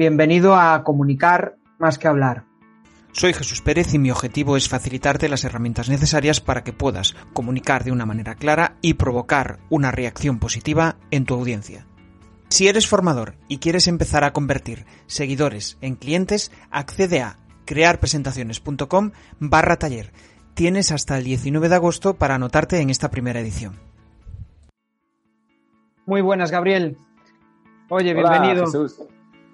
Bienvenido a Comunicar más que hablar. Soy Jesús Pérez y mi objetivo es facilitarte las herramientas necesarias para que puedas comunicar de una manera clara y provocar una reacción positiva en tu audiencia. Si eres formador y quieres empezar a convertir seguidores en clientes, accede a crearpresentaciones.com barra taller. Tienes hasta el 19 de agosto para anotarte en esta primera edición. Muy buenas, Gabriel. Oye, Hola, bienvenido. Jesús.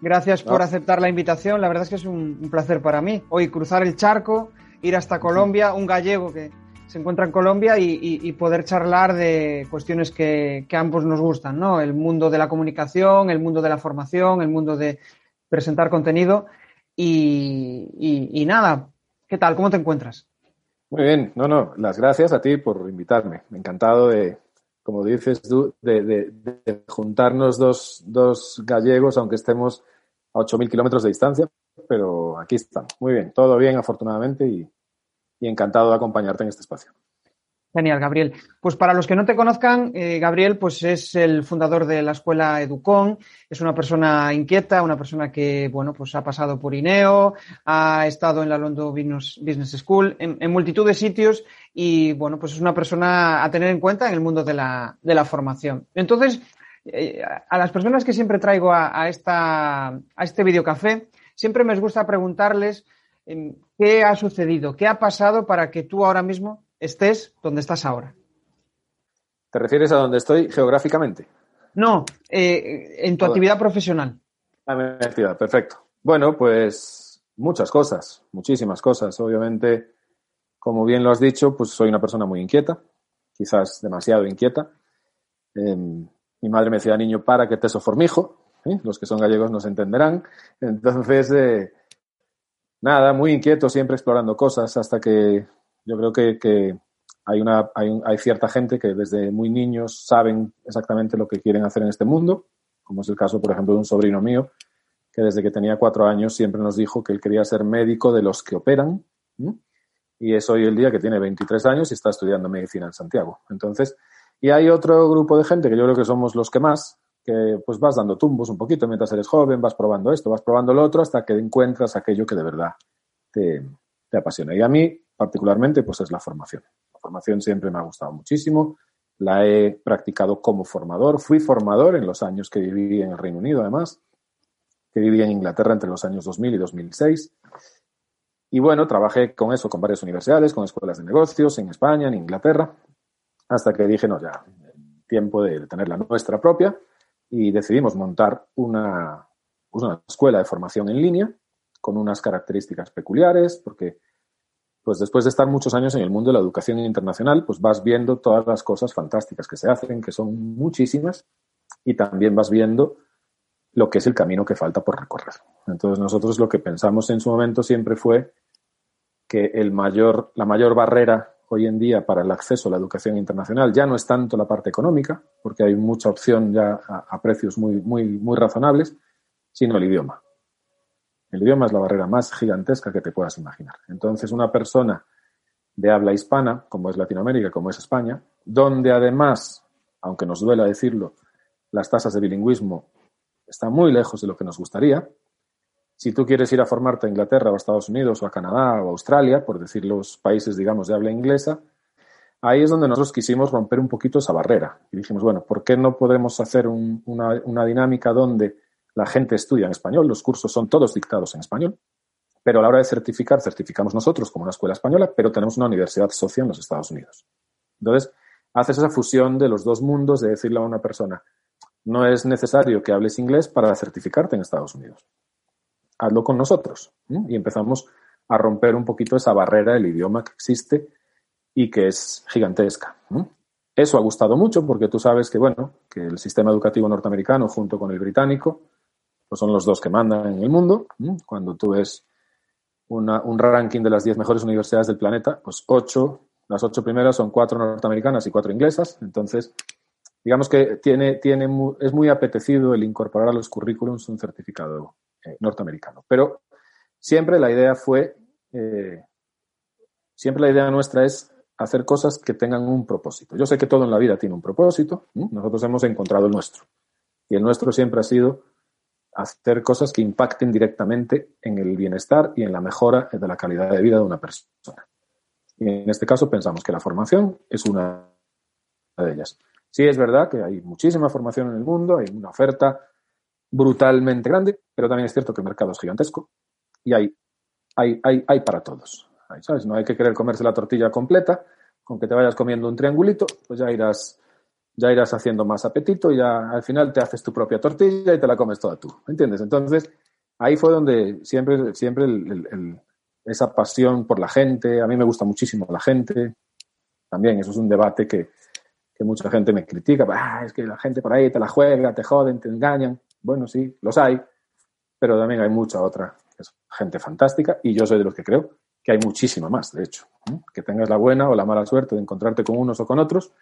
Gracias por No. aceptar la invitación. La verdad es que es un, un placer para mí. Hoy cruzar el charco, ir hasta Colombia, un gallego que se encuentra en Colombia y, y- y poder charlar de cuestiones que, que ambos nos gustan, ¿no? El mundo de la comunicación, el mundo de la formación, el mundo de presentar contenido. Y, y- y nada, ¿qué tal? ¿Cómo te encuentras? Muy bien, no, no, las gracias a ti por invitarme. Encantado de, como dices tú, de, de- juntarnos dos, dos gallegos, aunque estemos a 8.000 kilómetros de distancia, pero aquí estamos. Muy bien, todo bien, afortunadamente, y encantado de acompañarte en este espacio. Genial, Gabriel. Pues para los que no te conozcan, eh, Gabriel pues es el fundador de la escuela Educon, es una persona inquieta, una persona que bueno pues ha pasado por INEO, ha estado en la London Business School, en, multitud de sitios y bueno pues es una persona a tener en cuenta en el mundo de la, de la formación. Entonces, eh, a las personas que siempre traigo a, a esta, a este videocafé, siempre me gusta preguntarles em, qué ha sucedido, qué ha pasado para que tú ahora mismo estés donde estás ahora. ¿Te refieres a donde estoy geográficamente? No, eh, en tu actividad profesional. A mi actividad, perfecto. Bueno, pues muchas cosas, muchísimas cosas. Obviamente, como bien lo has dicho, pues soy una persona muy inquieta, quizás demasiado inquieta. Eh, mi madre me decía de niño, para que te soformijo. ¿eh? Los que son gallegos nos entenderán. Entonces, eh, nada, muy inquieto, siempre explorando cosas, hasta que yo creo que, que hay, una, hay, un- hay cierta gente que desde muy niños saben exactamente lo que quieren hacer en este mundo, como es el caso, por ejemplo, de un sobrino mío, que desde que tenía cuatro años siempre nos dijo que él quería ser médico de los que operan, y es hoy el día que tiene 23 años y está estudiando medicina en Santiago. Entonces, y hay otro grupo de gente que yo creo que somos los que más, que pues vas dando tumbos un poquito mientras eres joven, vas probando esto, vas probando lo otro, hasta que encuentras aquello que de verdad te, te apasiona. Y a mí, particularmente, pues es la formación. La formación siempre me ha gustado muchísimo, la he practicado como formador, fui formador en los años que viví en el Reino Unido, además, que viví en Inglaterra entre los años 2000 y 2006. Y bueno, trabajé con eso, con varias universidades, con escuelas de negocios en España, en Inglaterra, hasta que dije, no, ya, tiempo de tener la nuestra propia y decidimos montar una, una escuela de formación en línea con unas características peculiares, porque pues después de estar muchos años en el mundo de la educación internacional, pues vas viendo todas las cosas fantásticas que se hacen, que son muchísimas, y también vas viendo lo que es el camino que falta por recorrer. Entonces nosotros lo que pensamos en su momento siempre fue que la mayor barrera hoy en día para el acceso a la educación internacional ya no es tanto la parte económica, porque hay mucha opción ya a, precios muy razonables, sino el idioma. El idioma es la barrera más gigantesca que te puedas imaginar. Entonces, una persona de habla hispana, como es Latinoamérica, como es España, donde además, aunque nos duela decirlo, las tasas de bilingüismo están muy lejos de lo que nos gustaría. Si tú quieres ir a formarte a Inglaterra o a Estados Unidos o a Canadá o a Australia, por decir los países, digamos, de habla inglesa, ahí es donde nosotros quisimos romper un poquito esa barrera. Y dijimos, bueno, ¿por qué no podemos hacer un- una, una dinámica donde la gente estudia en español, los cursos son todos dictados en español, pero a la hora de certificar, certificamos nosotros como una escuela española, pero tenemos una universidad socia en los Estados Unidos. Entonces, haces esa fusión de los dos mundos de decirle a una persona, no es necesario que hables inglés para certificarte en Estados Unidos. Hazlo con nosotros. Y empezamos a romper un poquito esa barrera del idioma que existe y que es gigantesca. Eso ha gustado mucho porque tú sabes que, bueno, que el sistema educativo norteamericano junto con el británico pues son los dos que mandan en el mundo. Cuando tú ves un ranking de las 10 mejores universidades del planeta, pues ocho, las ocho primeras son cuatro norteamericanas y cuatro inglesas. Entonces, digamos que tiene, tiene es muy apetecido el incorporar a los currículums un certificado eh, norteamericano. Pero siempre la idea fue, eh, siempre la idea nuestra es hacer cosas que tengan un propósito. Yo sé que todo en la vida tiene un propósito, nosotros hemos encontrado el nuestro. Y el nuestro siempre ha sido hacer cosas que impacten directamente en el bienestar y en la mejora de la calidad de vida de una persona. Y en este caso pensamos que la formación es una de ellas. Sí es verdad que hay muchísima formación en el mundo, hay una oferta brutalmente grande, pero también es cierto que el mercado es gigantesco y hay, hay, hay, hay para todos. ¿sabes? No hay que querer comerse la tortilla completa, con que te vayas comiendo un triangulito, pues ya irás, ya irás haciendo más apetito y ya al final te haces tu propia tortilla y te la comes toda tú. ¿Entiendes? Entonces, ahí fue donde siempre, siempre esa pasión por la gente, a mí me gusta muchísimo la gente, también eso es un debate que, que mucha gente me critica, ah, es que la gente por ahí te la juega, te joden, te engañan. Bueno, sí, los hay, pero también hay mucha otra gente fantástica y yo soy de los que creo que hay muchísima más, de hecho. Que tengas la buena o la mala suerte de encontrarte con unos o con otros,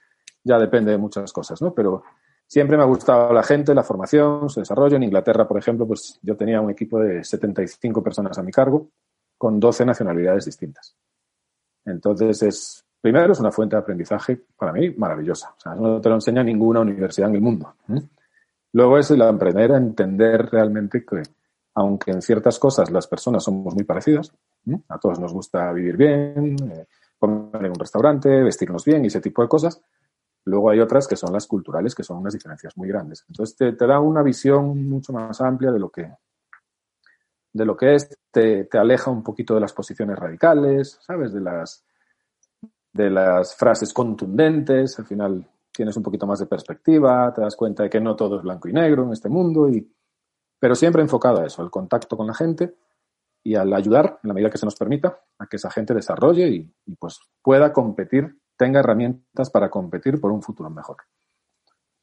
ya depende de muchas cosas, ¿no? Pero siempre me ha gustado la gente, la formación, su desarrollo. En Inglaterra, por ejemplo, pues yo tenía un equipo de 75 personas a mi cargo con 12 nacionalidades distintas. Entonces, es, primero, es una fuente de aprendizaje para mí maravillosa. O sea, no te lo enseña ninguna universidad en el mundo. Luego es el aprender a entender realmente que, aunque en ciertas cosas las personas somos muy parecidas, a todos nos gusta vivir bien, eh, comer en un restaurante, vestirnos bien y ese tipo de cosas, luego hay otras que son las culturales, que son unas diferencias muy grandes. Entonces te, da una visión mucho más amplia de lo que, de lo que es, te, te, aleja un poquito de las posiciones radicales, ¿sabes? De las, de las frases contundentes, al final tienes un poquito más de perspectiva, te das cuenta de que no todo es blanco y negro en este mundo y pero siempre enfocado a eso, al contacto con la gente y al ayudar, en la medida que se nos permita, a que esa gente desarrolle y, pues pueda competir, tenga herramientas para competir por un futuro mejor.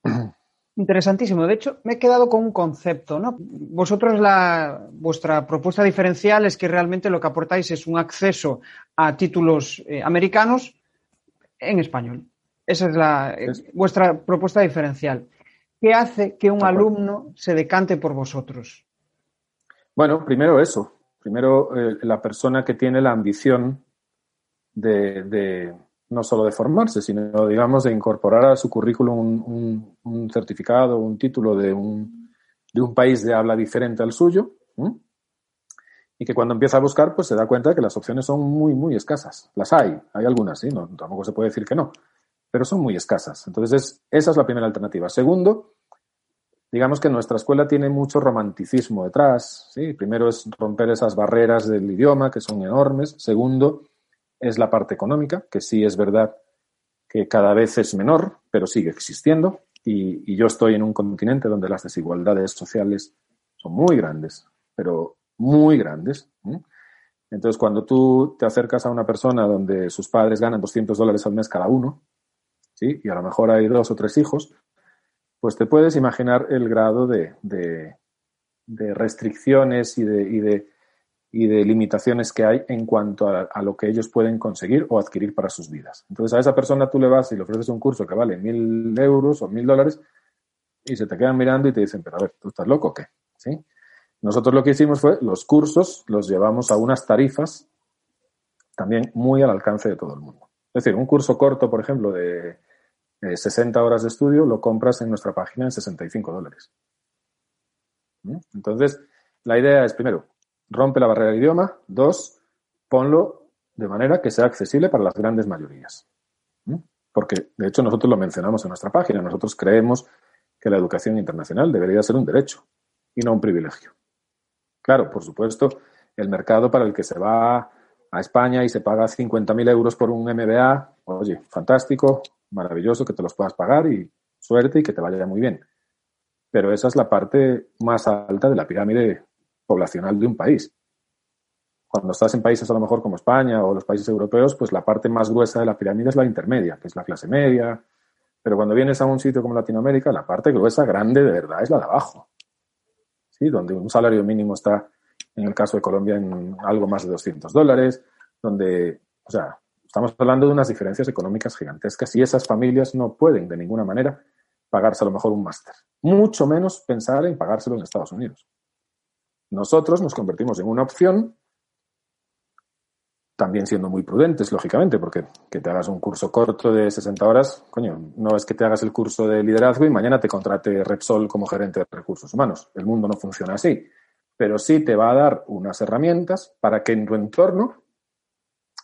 Interesantísimo. De hecho, me he quedado con un concepto, ¿no? Vosotros la vuestra propuesta diferencial es que realmente lo que aportáis es un acceso a títulos eh, americanos en español. Esa es la vuestra propuesta diferencial. ¿Qué hace que un alumno se decante por vosotros? Bueno, primero eso. Primero, eh, la persona que tiene la ambición de, no solo de formarse, sino, digamos, de incorporar a su currículum un, certificado, un título de un, de un, país de habla diferente al suyo. Y que cuando empieza a buscar, pues se da cuenta de que las opciones son muy, muy escasas. Las hay, hay algunas, sí, no, tampoco se puede decir que no pero son muy escasas. Entonces, esa es la primera alternativa. Segundo, digamos que nuestra escuela tiene mucho romanticismo detrás. ¿sí? Primero es romper esas barreras del idioma, que son enormes. Segundo, es la parte económica, que sí es verdad que cada vez es menor, pero sigue existiendo. Y, yo estoy en un continente donde las desigualdades sociales son muy grandes, pero muy grandes. Entonces, cuando tú te acercas a una persona donde sus padres ganan 200 dólares al mes cada uno, y a lo mejor hay dos o tres hijos, pues te puedes imaginar el grado de, restricciones y de, y de, limitaciones que hay en cuanto a, lo que ellos pueden conseguir o adquirir para sus vidas. Entonces a esa persona tú le vas y le ofreces un curso que vale mil euros o mil dólares y se te quedan mirando y te dicen, pero a ver, ¿tú estás loco o qué? ¿Sí? Nosotros lo que hicimos fue los cursos los llevamos a unas tarifas también muy al alcance de todo el mundo. Es decir, un curso corto, por ejemplo, de 60 eh, horas de estudio, lo compras en nuestra página en 65 dólares. ¿Mm? Entonces, la idea es, primero, rompe la barrera de idioma. Dos, ponlo de manera que sea accesible para las grandes mayorías. ¿Mm? Porque, de hecho, nosotros lo mencionamos en nuestra página. Nosotros creemos que la educación internacional debería ser un derecho y no un privilegio. Claro, por supuesto, el mercado para el que se va a España y se paga 50.000 euros por un MBA, oye, fantástico, maravilloso que te los puedas pagar y suerte y que te vaya muy bien. Pero esa es la parte más alta de la pirámide poblacional de un país. Cuando estás en países a lo mejor como España o los países europeos, pues la parte más gruesa de la pirámide es la intermedia, que es la clase media. Pero cuando vienes a un sitio como Latinoamérica, la parte gruesa, grande, de verdad, es la de abajo. ¿Sí? Donde un salario mínimo está, en el caso de Colombia, en algo más de 200 dólares, donde, o sea, Estamos hablando de unas diferencias económicas gigantescas y esas familias no pueden de ninguna manera pagarse a lo mejor un máster. Mucho menos pensar en pagárselo en Estados Unidos. Nosotros nos convertimos en una opción también siendo muy prudentes, lógicamente, porque que te hagas un curso corto de 60 horas, coño, no es que te hagas el curso de liderazgo y mañana te contrate Repsol como gerente de recursos humanos. El mundo no funciona así. Pero sí te va a dar unas herramientas para que en tu entorno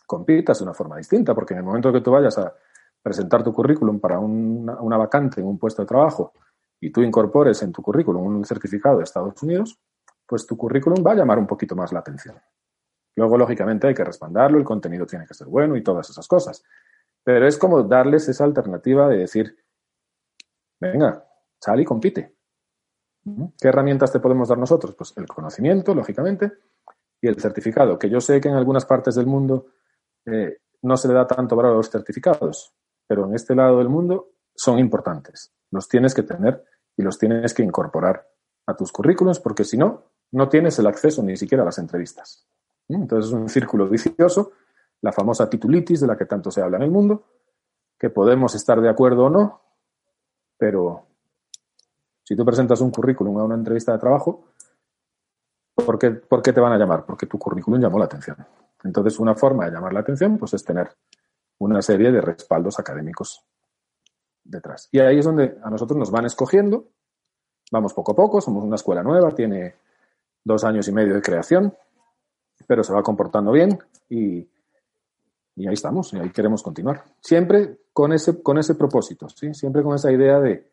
compitas de una forma distinta, porque en el momento que tú vayas a presentar tu currículum para una, una vacante en un puesto de trabajo y tú incorpores en tu currículum un certificado de Estados Unidos, pues tu currículum va a llamar un poquito más la atención. Luego, lógicamente, hay que respaldarlo, el contenido tiene que ser bueno y todas esas cosas. Pero es como darles esa alternativa de decir, venga, sal y compite. ¿Qué herramientas te podemos dar nosotros? Pues el conocimiento, lógicamente, y el certificado, que yo sé que en algunas partes del mundo eh, no se le da tanto valor a los certificados, pero en este lado del mundo son importantes. Los tienes que tener y los tienes que incorporar a tus currículos, porque si no, no tienes el acceso ni siquiera a las entrevistas. Entonces es un círculo vicioso, la famosa titulitis de la que tanto se habla en el mundo, que podemos estar de acuerdo o no, pero si tú presentas un currículum a una entrevista de trabajo, ¿por qué, ¿por qué te van a llamar? Porque tu currículum llamó la atención. Entonces, una forma de llamar la atención pues, es tener una serie de respaldos académicos detrás. Y ahí es donde a nosotros nos van escogiendo. Vamos poco a poco, somos una escuela nueva, tiene dos años y medio de creación, pero se va comportando bien y, ahí estamos, y ahí queremos continuar. Siempre con ese, con ese propósito, ¿sí? siempre con esa idea de,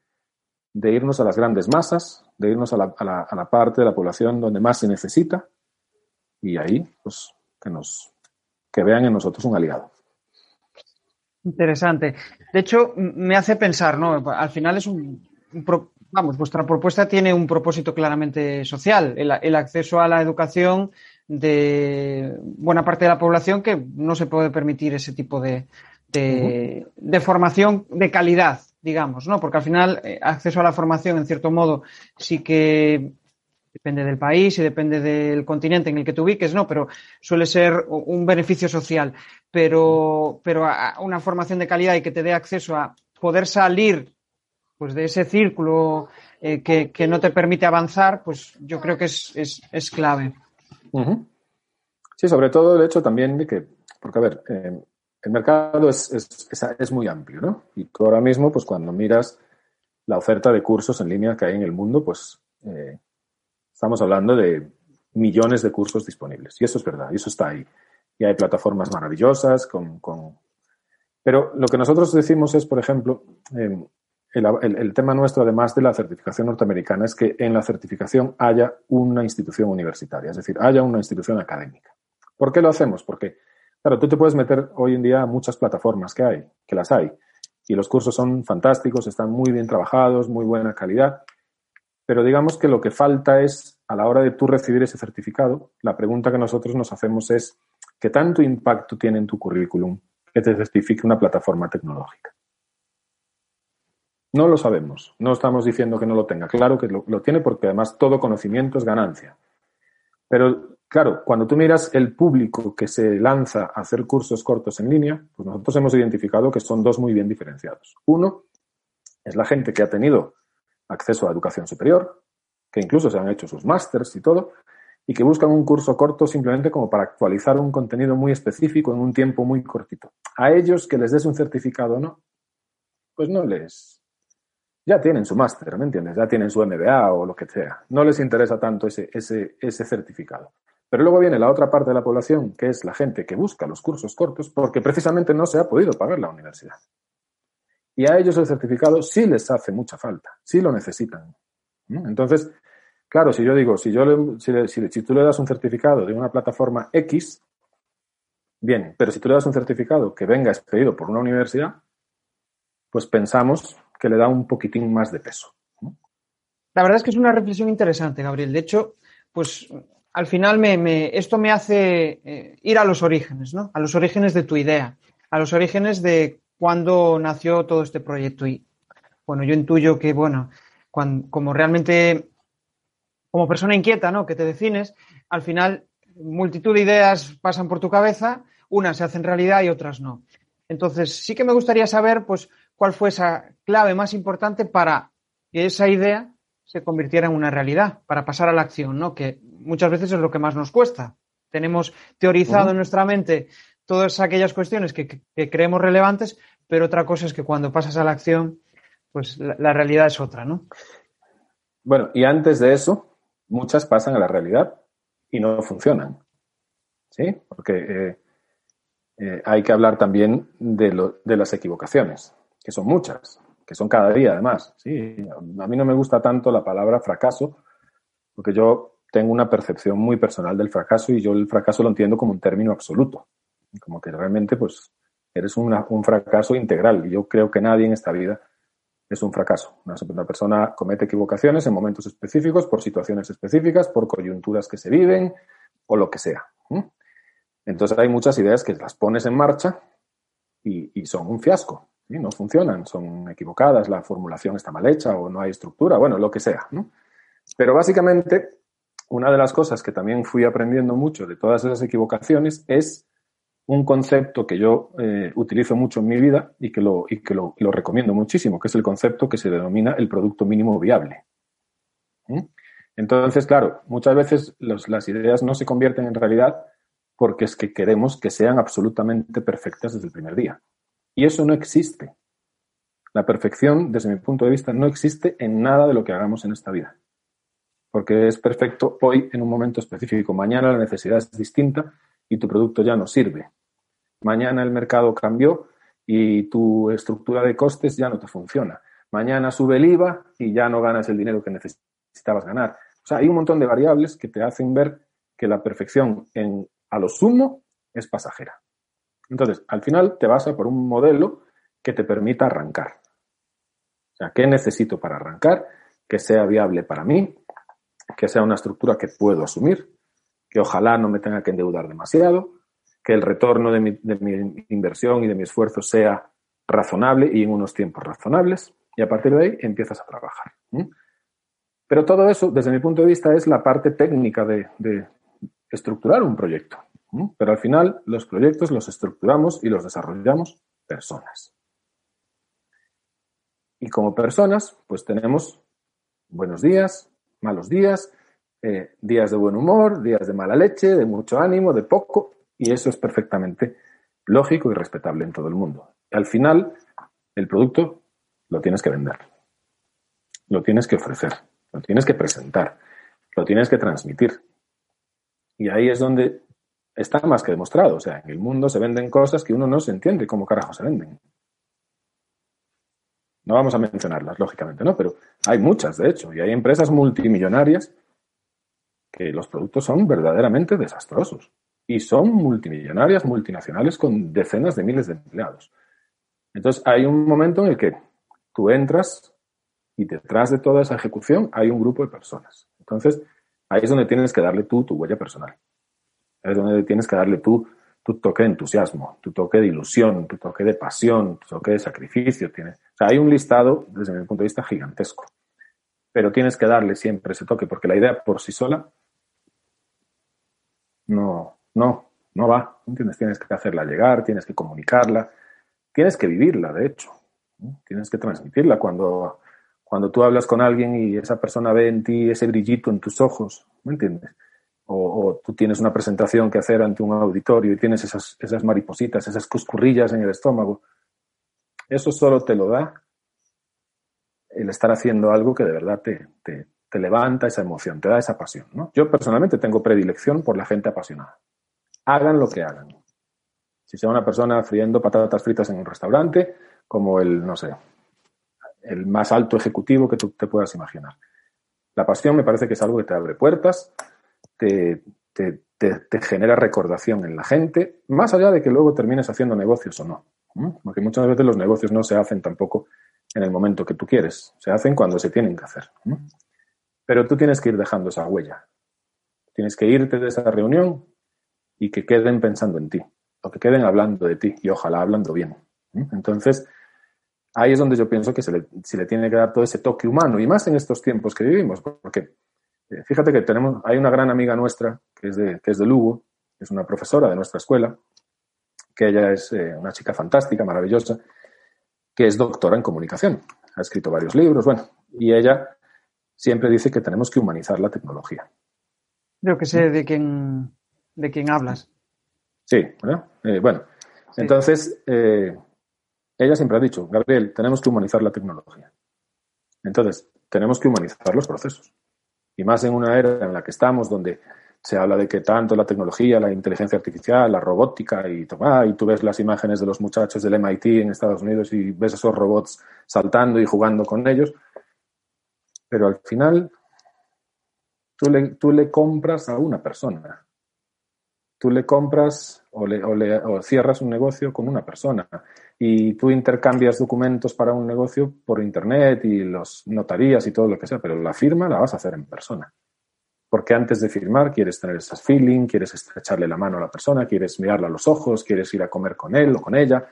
irnos a las grandes masas, de irnos a la, a la, parte de la población donde más se necesita y ahí, pues, que nos que vean en nosotros un aliado. Interesante. De hecho, me hace pensar, ¿no? Al final es un, vamos, vuestra propuesta tiene un propósito claramente social, el, el, acceso a la educación de buena parte de la población que no se puede permitir ese tipo de, de, formación de calidad, digamos, ¿no? Porque al final, eh, acceso a la formación, en cierto modo, sí que depende del país y depende del continente en el que te ubiques, ¿no? Pero suele ser un beneficio social. Pero, pero una formación de calidad y que te dé acceso a poder salir pues de ese círculo eh, que, no te permite avanzar, pues yo creo que es, es, es clave. Sí, sobre todo el hecho también de que, porque a ver, eh, el mercado es, es, muy amplio, ¿no? Y ahora mismo, pues cuando miras la oferta de cursos en línea que hay en el mundo, pues eh, estamos hablando de millones de cursos disponibles. Y eso es verdad, y eso está ahí. Y hay plataformas maravillosas con... con... Pero lo que nosotros decimos es, por ejemplo, el, tema nuestro, además de la certificación norteamericana, es que en la certificación haya una institución universitaria, es decir, haya una institución académica. ¿Por qué lo hacemos? Porque, claro, tú te puedes meter hoy en día a muchas plataformas que hay, que las hay, y los cursos son fantásticos, están muy bien trabajados, muy buena calidad, pero digamos que lo que falta es, a la hora de tú recibir ese certificado, la pregunta que nosotros nos hacemos es, ¿qué tanto impacto tiene en tu currículum que te certifique una plataforma tecnológica? No lo sabemos. No estamos diciendo que no lo tenga. Claro que lo, tiene porque además todo conocimiento es ganancia. Pero claro, cuando tú miras el público que se lanza a hacer cursos cortos en línea, pues nosotros hemos identificado que son dos muy bien diferenciados. Uno es la gente que ha tenido acceso a educación superior, que incluso se han hecho sus másters y todo, y que buscan un curso corto simplemente como para actualizar un contenido muy específico en un tiempo muy cortito. A ellos que les des un certificado o no, pues no les, ya tienen su máster, ¿me entiendes? Ya tienen su MBA o lo que sea. No les interesa tanto ese, ese, ese certificado. Pero luego viene la otra parte de la población, que es la gente que busca los cursos cortos porque precisamente no se ha podido pagar la universidad. Y a ellos el certificado sí les hace mucha falta, sí lo necesitan. Entonces, claro, si yo digo, si, yo si, si, tú le das un certificado de una plataforma X, bien, pero si tú le das un certificado que venga expedido por una universidad, pues pensamos que le da un poquitín más de peso. La verdad es que es una reflexión interesante, Gabriel. De hecho, pues al final me, esto me hace eh, ir a los orígenes, ¿no? A los orígenes de tu idea, a los orígenes de cuándo nació todo este proyecto. Y bueno, yo intuyo que, bueno, como realmente, como persona inquieta, ¿no? Que te defines, al final multitud de ideas pasan por tu cabeza, unas se hacen realidad y otras no. Entonces, sí que me gustaría saber, pues, cuál fue esa clave más importante para que esa idea se convirtiera en una realidad, para pasar a la acción, ¿no? Que muchas veces es lo que más nos cuesta. Tenemos teorizado en nuestra mente todas aquellas cuestiones que, creemos relevantes, pero otra cosa es que cuando pasas a la acción, pues la, realidad es otra, ¿no? Bueno, y antes de eso, muchas pasan a la realidad y no funcionan. ¿Sí? Porque eh, eh, hay que hablar también de, de las equivocaciones, que son muchas, que son cada día además. ¿sí? A mí no me gusta tanto la palabra fracaso, porque yo tengo una percepción muy personal del fracaso y yo el fracaso lo entiendo como un término absoluto, como que realmente pues eres un fracaso integral y yo creo que nadie en esta vida es un fracaso. Una, persona comete equivocaciones en momentos específicos, por situaciones específicas, por coyunturas que se viven o lo que sea. Entonces hay muchas ideas que las pones en marcha y, son un fiasco, no funcionan, son equivocadas, la formulación está mal hecha o no hay estructura, bueno, lo que sea. Pero básicamente, una de las cosas que también fui aprendiendo mucho de todas esas equivocaciones es un concepto que yo eh, utilizo mucho en mi vida y que, lo, y que lo, recomiendo muchísimo, que es el concepto que se denomina el producto mínimo viable. Entonces, claro, muchas veces las ideas no se convierten en realidad porque es que queremos que sean absolutamente perfectas desde el primer día. Y eso no existe. La perfección, desde mi punto de vista, no existe en nada de lo que hagamos en esta vida. Porque es perfecto hoy en un momento específico. Mañana la necesidad es distinta y tu producto ya no sirve. Mañana el mercado cambió y tu estructura de costes ya no te funciona. Mañana sube el IVA y ya no ganas el dinero que necesitabas ganar. O sea, hay un montón de variables que te hacen ver que la perfección en a lo sumo es pasajera. Entonces, al final te vas a por un modelo que te permita arrancar. O sea, ¿qué necesito para arrancar? Que sea viable para mí, que sea una estructura que puedo asumir, que ojalá no me tenga que endeudar demasiado, que el retorno de mi, inversión y de mi esfuerzo sea razonable y en unos tiempos razonables, y a partir de ahí empiezas a trabajar. Pero todo eso, desde mi punto de vista, es la parte técnica de, estructurar un proyecto. Pero al final los proyectos los estructuramos y los desarrollamos personas. Y como personas, pues tenemos buenos días, malos días, eh, días de buen humor, días de mala leche, de mucho ánimo, de poco, y eso es perfectamente lógico y respetable en todo el mundo. Al final, el producto lo tienes que vender, lo tienes que ofrecer, lo tienes que presentar, lo tienes que transmitir. Y ahí es donde está más que demostrado. O sea, en el mundo se venden cosas que uno no se entiende cómo carajo se venden. No vamos a mencionarlas, lógicamente, ¿no? Pero hay muchas, de hecho, y hay empresas multimillonarias que los productos son verdaderamente desastrosos. Y son multimillonarias, multinacionales con decenas de miles de empleados. Entonces, hay un momento en el que tú entras y detrás de toda esa ejecución hay un grupo de personas. Entonces, ahí es donde tienes que darle tú tu huella personal es donde tienes que darle tú tu toque de entusiasmo, tu toque de ilusión, tu toque de pasión, tu toque de sacrificio. Tiene, o sea, hay un listado, desde mi punto de vista, gigantesco. Pero tienes que darle siempre ese toque, porque la idea por sí sola no, no, no va. ¿Entiendes? Tienes que hacerla llegar, tienes que comunicarla, tienes que vivirla, de hecho. Tienes que transmitirla cuando, cuando tú hablas con alguien y esa persona ve en ti ese brillito en tus ojos, ¿me entiendes? O, tú tienes una presentación que hacer ante un auditorio y tienes esas, esas maripositas, esas cuscurrillas en el estómago, eso solo te lo da el estar haciendo algo que de verdad te, te, te levanta esa emoción, te da esa pasión. ¿no? Yo personalmente tengo predilección por la gente apasionada. Hagan lo que hagan. Si sea una persona friendo patatas fritas en un restaurante, como el, no sé, el más alto ejecutivo que tú te puedas imaginar. La pasión me parece que es algo que te abre puertas, te, genera recordación en la gente, más allá de que luego termines haciendo negocios o no. Porque muchas veces los negocios no se hacen tampoco en el momento que tú quieres, se hacen cuando se tienen que hacer. Pero tú tienes que ir dejando esa huella. Tienes que irte de esa reunión y que queden pensando en ti, o que queden hablando de ti, y ojalá hablando bien. Entonces, ahí es donde yo pienso que se le, le tiene que dar todo ese toque humano, y más en estos tiempos que vivimos, porque fíjate que tenemos, hay una gran amiga nuestra que es de, que es de Lugo, es una profesora de nuestra escuela, que ella es eh, una chica fantástica, maravillosa, que es doctora en comunicación. Ha escrito varios libros, bueno, y ella siempre dice que tenemos que humanizar la tecnología. Yo que sé de quién, de quién hablas. Sí, eh, bueno, entonces, eh, ella siempre ha dicho, Gabriel, tenemos que humanizar la tecnología. Entonces, tenemos que humanizar los procesos. Y más en una era en la que estamos, donde se habla de que tanto la tecnología, la inteligencia artificial, la robótica y, y tú ves las imágenes de los muchachos del MIT en Estados Unidos y ves esos robots saltando y jugando con ellos. Pero al final, tú le, tú le compras a una persona tú le compras o, le, o, cierras un negocio con una persona y tú intercambias documentos para un negocio por internet y los notarías y todo lo que sea, pero la firma la vas a hacer en persona. Porque antes de firmar quieres tener ese feeling, quieres estrecharle la mano a la persona, quieres mirarla a los ojos, quieres ir a comer con él o con ella.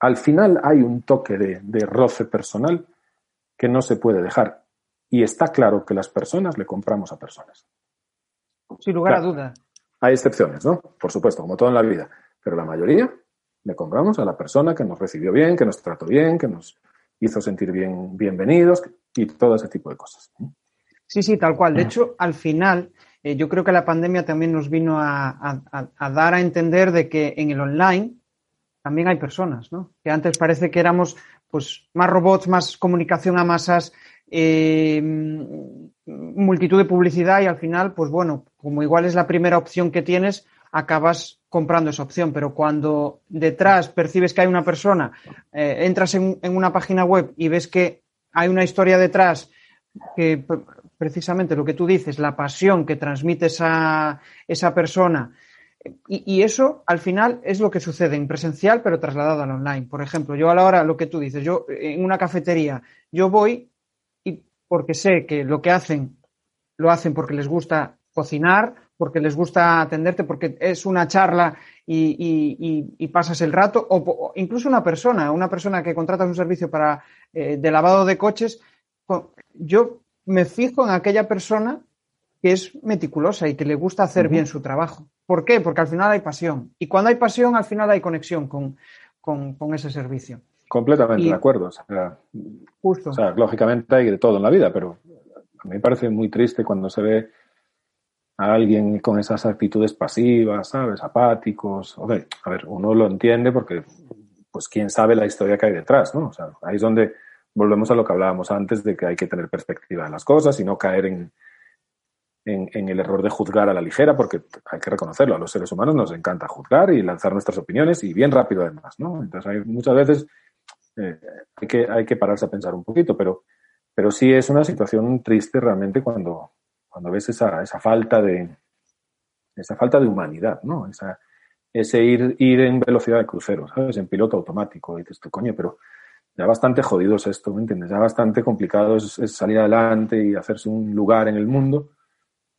Al final hay un toque de, de roce personal que no se puede dejar. Y está claro que las personas le compramos a personas. Sin lugar a duda. Hay excepciones, ¿no? Por supuesto, como todo en la vida. Pero la mayoría le compramos a la persona que nos recibió bien, que nos trató bien, que nos hizo sentir bien, bienvenidos y todo ese tipo de cosas. Sí, sí, tal cual. De hecho, al final, eh, yo creo que la pandemia también nos vino a, dar a entender de que en el online también hay personas, ¿no? Que antes parece que éramos pues más robots, más comunicación a masas, eh, multitud de publicidad y al final, pues bueno, como igual es la primera opción que tienes, acabas comprando esa opción. Pero cuando detrás percibes que hay una persona, eh, entras en, una página web y ves que hay una historia detrás que precisamente lo que tú dices, la pasión que transmite esa, esa persona. Y, y, eso al final es lo que sucede en presencial, pero trasladado al online. Por ejemplo, yo a la hora, lo que tú dices, yo en una cafetería, yo voy porque sé que lo que hacen lo hacen porque les gusta cocinar, porque les gusta atenderte, porque es una charla y, pasas el rato, o, incluso una persona, una persona que contrata un servicio para eh, de lavado de coches, yo me fijo en aquella persona que es meticulosa y que le gusta hacer bien su trabajo. ¿Por qué? Porque al final hay pasión. Y cuando hay pasión, al final hay conexión con, con ese servicio. Completamente de acuerdo. O sea, Justo. O sea, lógicamente hay de todo en la vida, pero a mí me parece muy triste cuando se ve alguien con esas actitudes pasivas, ¿sabes? Apáticos. a ver, uno lo entiende porque, pues, quién sabe la historia que hay detrás, ¿no? O sea, ahí es donde volvemos a lo que hablábamos antes de que hay que tener perspectiva de las cosas y no caer en, en, el error de juzgar a la ligera, porque hay que reconocerlo, a los seres humanos nos encanta juzgar y lanzar nuestras opiniones y bien rápido además, ¿no? Entonces hay muchas veces eh, hay, que, hay que pararse a pensar un poquito, pero, pero sí es una situación triste realmente cuando, cuando ves esa, esa falta de esa falta de humanidad, ¿no? Ese ir, ir en velocidad de crucero, ¿sabes? En piloto automático. Y dices coño, pero ya bastante jodido es esto, ¿me entiendes? Ya bastante complicado es, salir adelante y hacerse un lugar en el mundo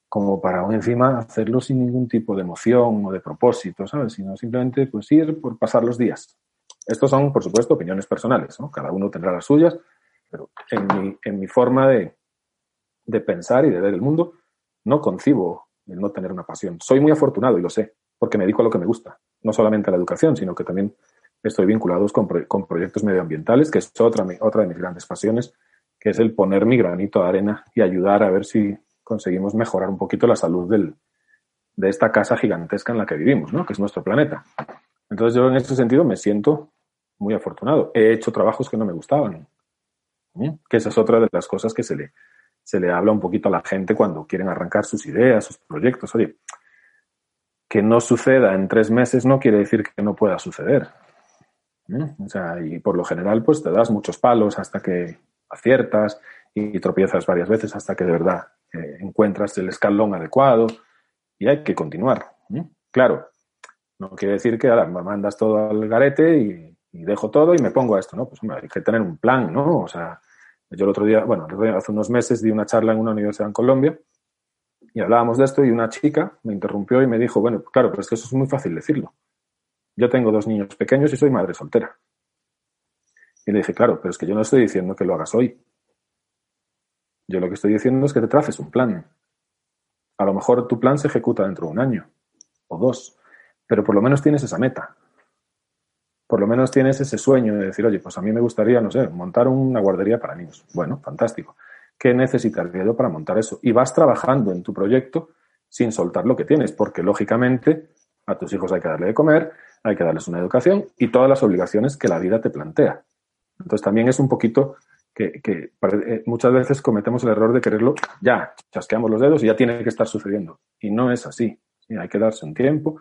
como para encima hacerlo sin ningún tipo de emoción o de propósito, ¿sabes? Sino simplemente pues ir por pasar los días. Estos son, por supuesto, opiniones personales, ¿no? Cada uno tendrá las suyas, pero en mi, en mi forma de, de pensar y de ver el mundo, no concibo el no tener una pasión. Soy muy afortunado y lo sé, porque me dedico a lo que me gusta, no solamente a la educación, sino que también estoy vinculado con, con proyectos medioambientales, que es otra, otra de mis grandes pasiones, que es el poner mi granito de arena y ayudar a ver si conseguimos mejorar un poquito la salud del, de esta casa gigantesca en la que vivimos, ¿no? que es nuestro planeta. Entonces yo en ese sentido me siento muy afortunado. He hecho trabajos que no me gustaban, que esa es otra de las cosas que se le, se le habla un poquito a la gente cuando quieren arrancar sus ideas, sus proyectos. Oye, que no suceda en tres meses no quiere decir que no pueda suceder. O sea, y por lo general, pues te das muchos palos hasta que aciertas y tropiezas varias veces hasta que de verdad eh, encuentras el escalón adecuado y hay que continuar. Claro, no quiere decir que ahora me mandas todo al garete y y dejo todo y me pongo a esto, ¿no? Pues hombre, hay que tener un plan, ¿no? O sea, yo el otro día, bueno, hace unos meses di una charla en una universidad en Colombia y hablábamos de esto y una chica me interrumpió y me dijo, bueno, claro, pero es que eso es muy fácil decirlo. Yo tengo dos niños pequeños y soy madre soltera. Y le dije, claro, pero es que yo no estoy diciendo que lo hagas hoy. Yo lo que estoy diciendo es que te traces un plan. A lo mejor tu plan se ejecuta dentro de un año o dos, pero por lo menos tienes esa meta por lo menos tienes ese sueño de decir, oye, pues a mí me gustaría, no sé, montar una guardería para niños. Bueno, fantástico. ¿Qué necesitaría yo para montar eso? Y vas trabajando en tu proyecto sin soltar lo que tienes, porque lógicamente A tus hijos hay que darle de comer, hay que darles una educación y todas las obligaciones que la vida te plantea. Entonces también es un poquito que, eh, muchas veces cometemos el error de quererlo ya, chasqueamos los dedos y ya tiene que estar sucediendo. Y no es así. hay que darse un tiempo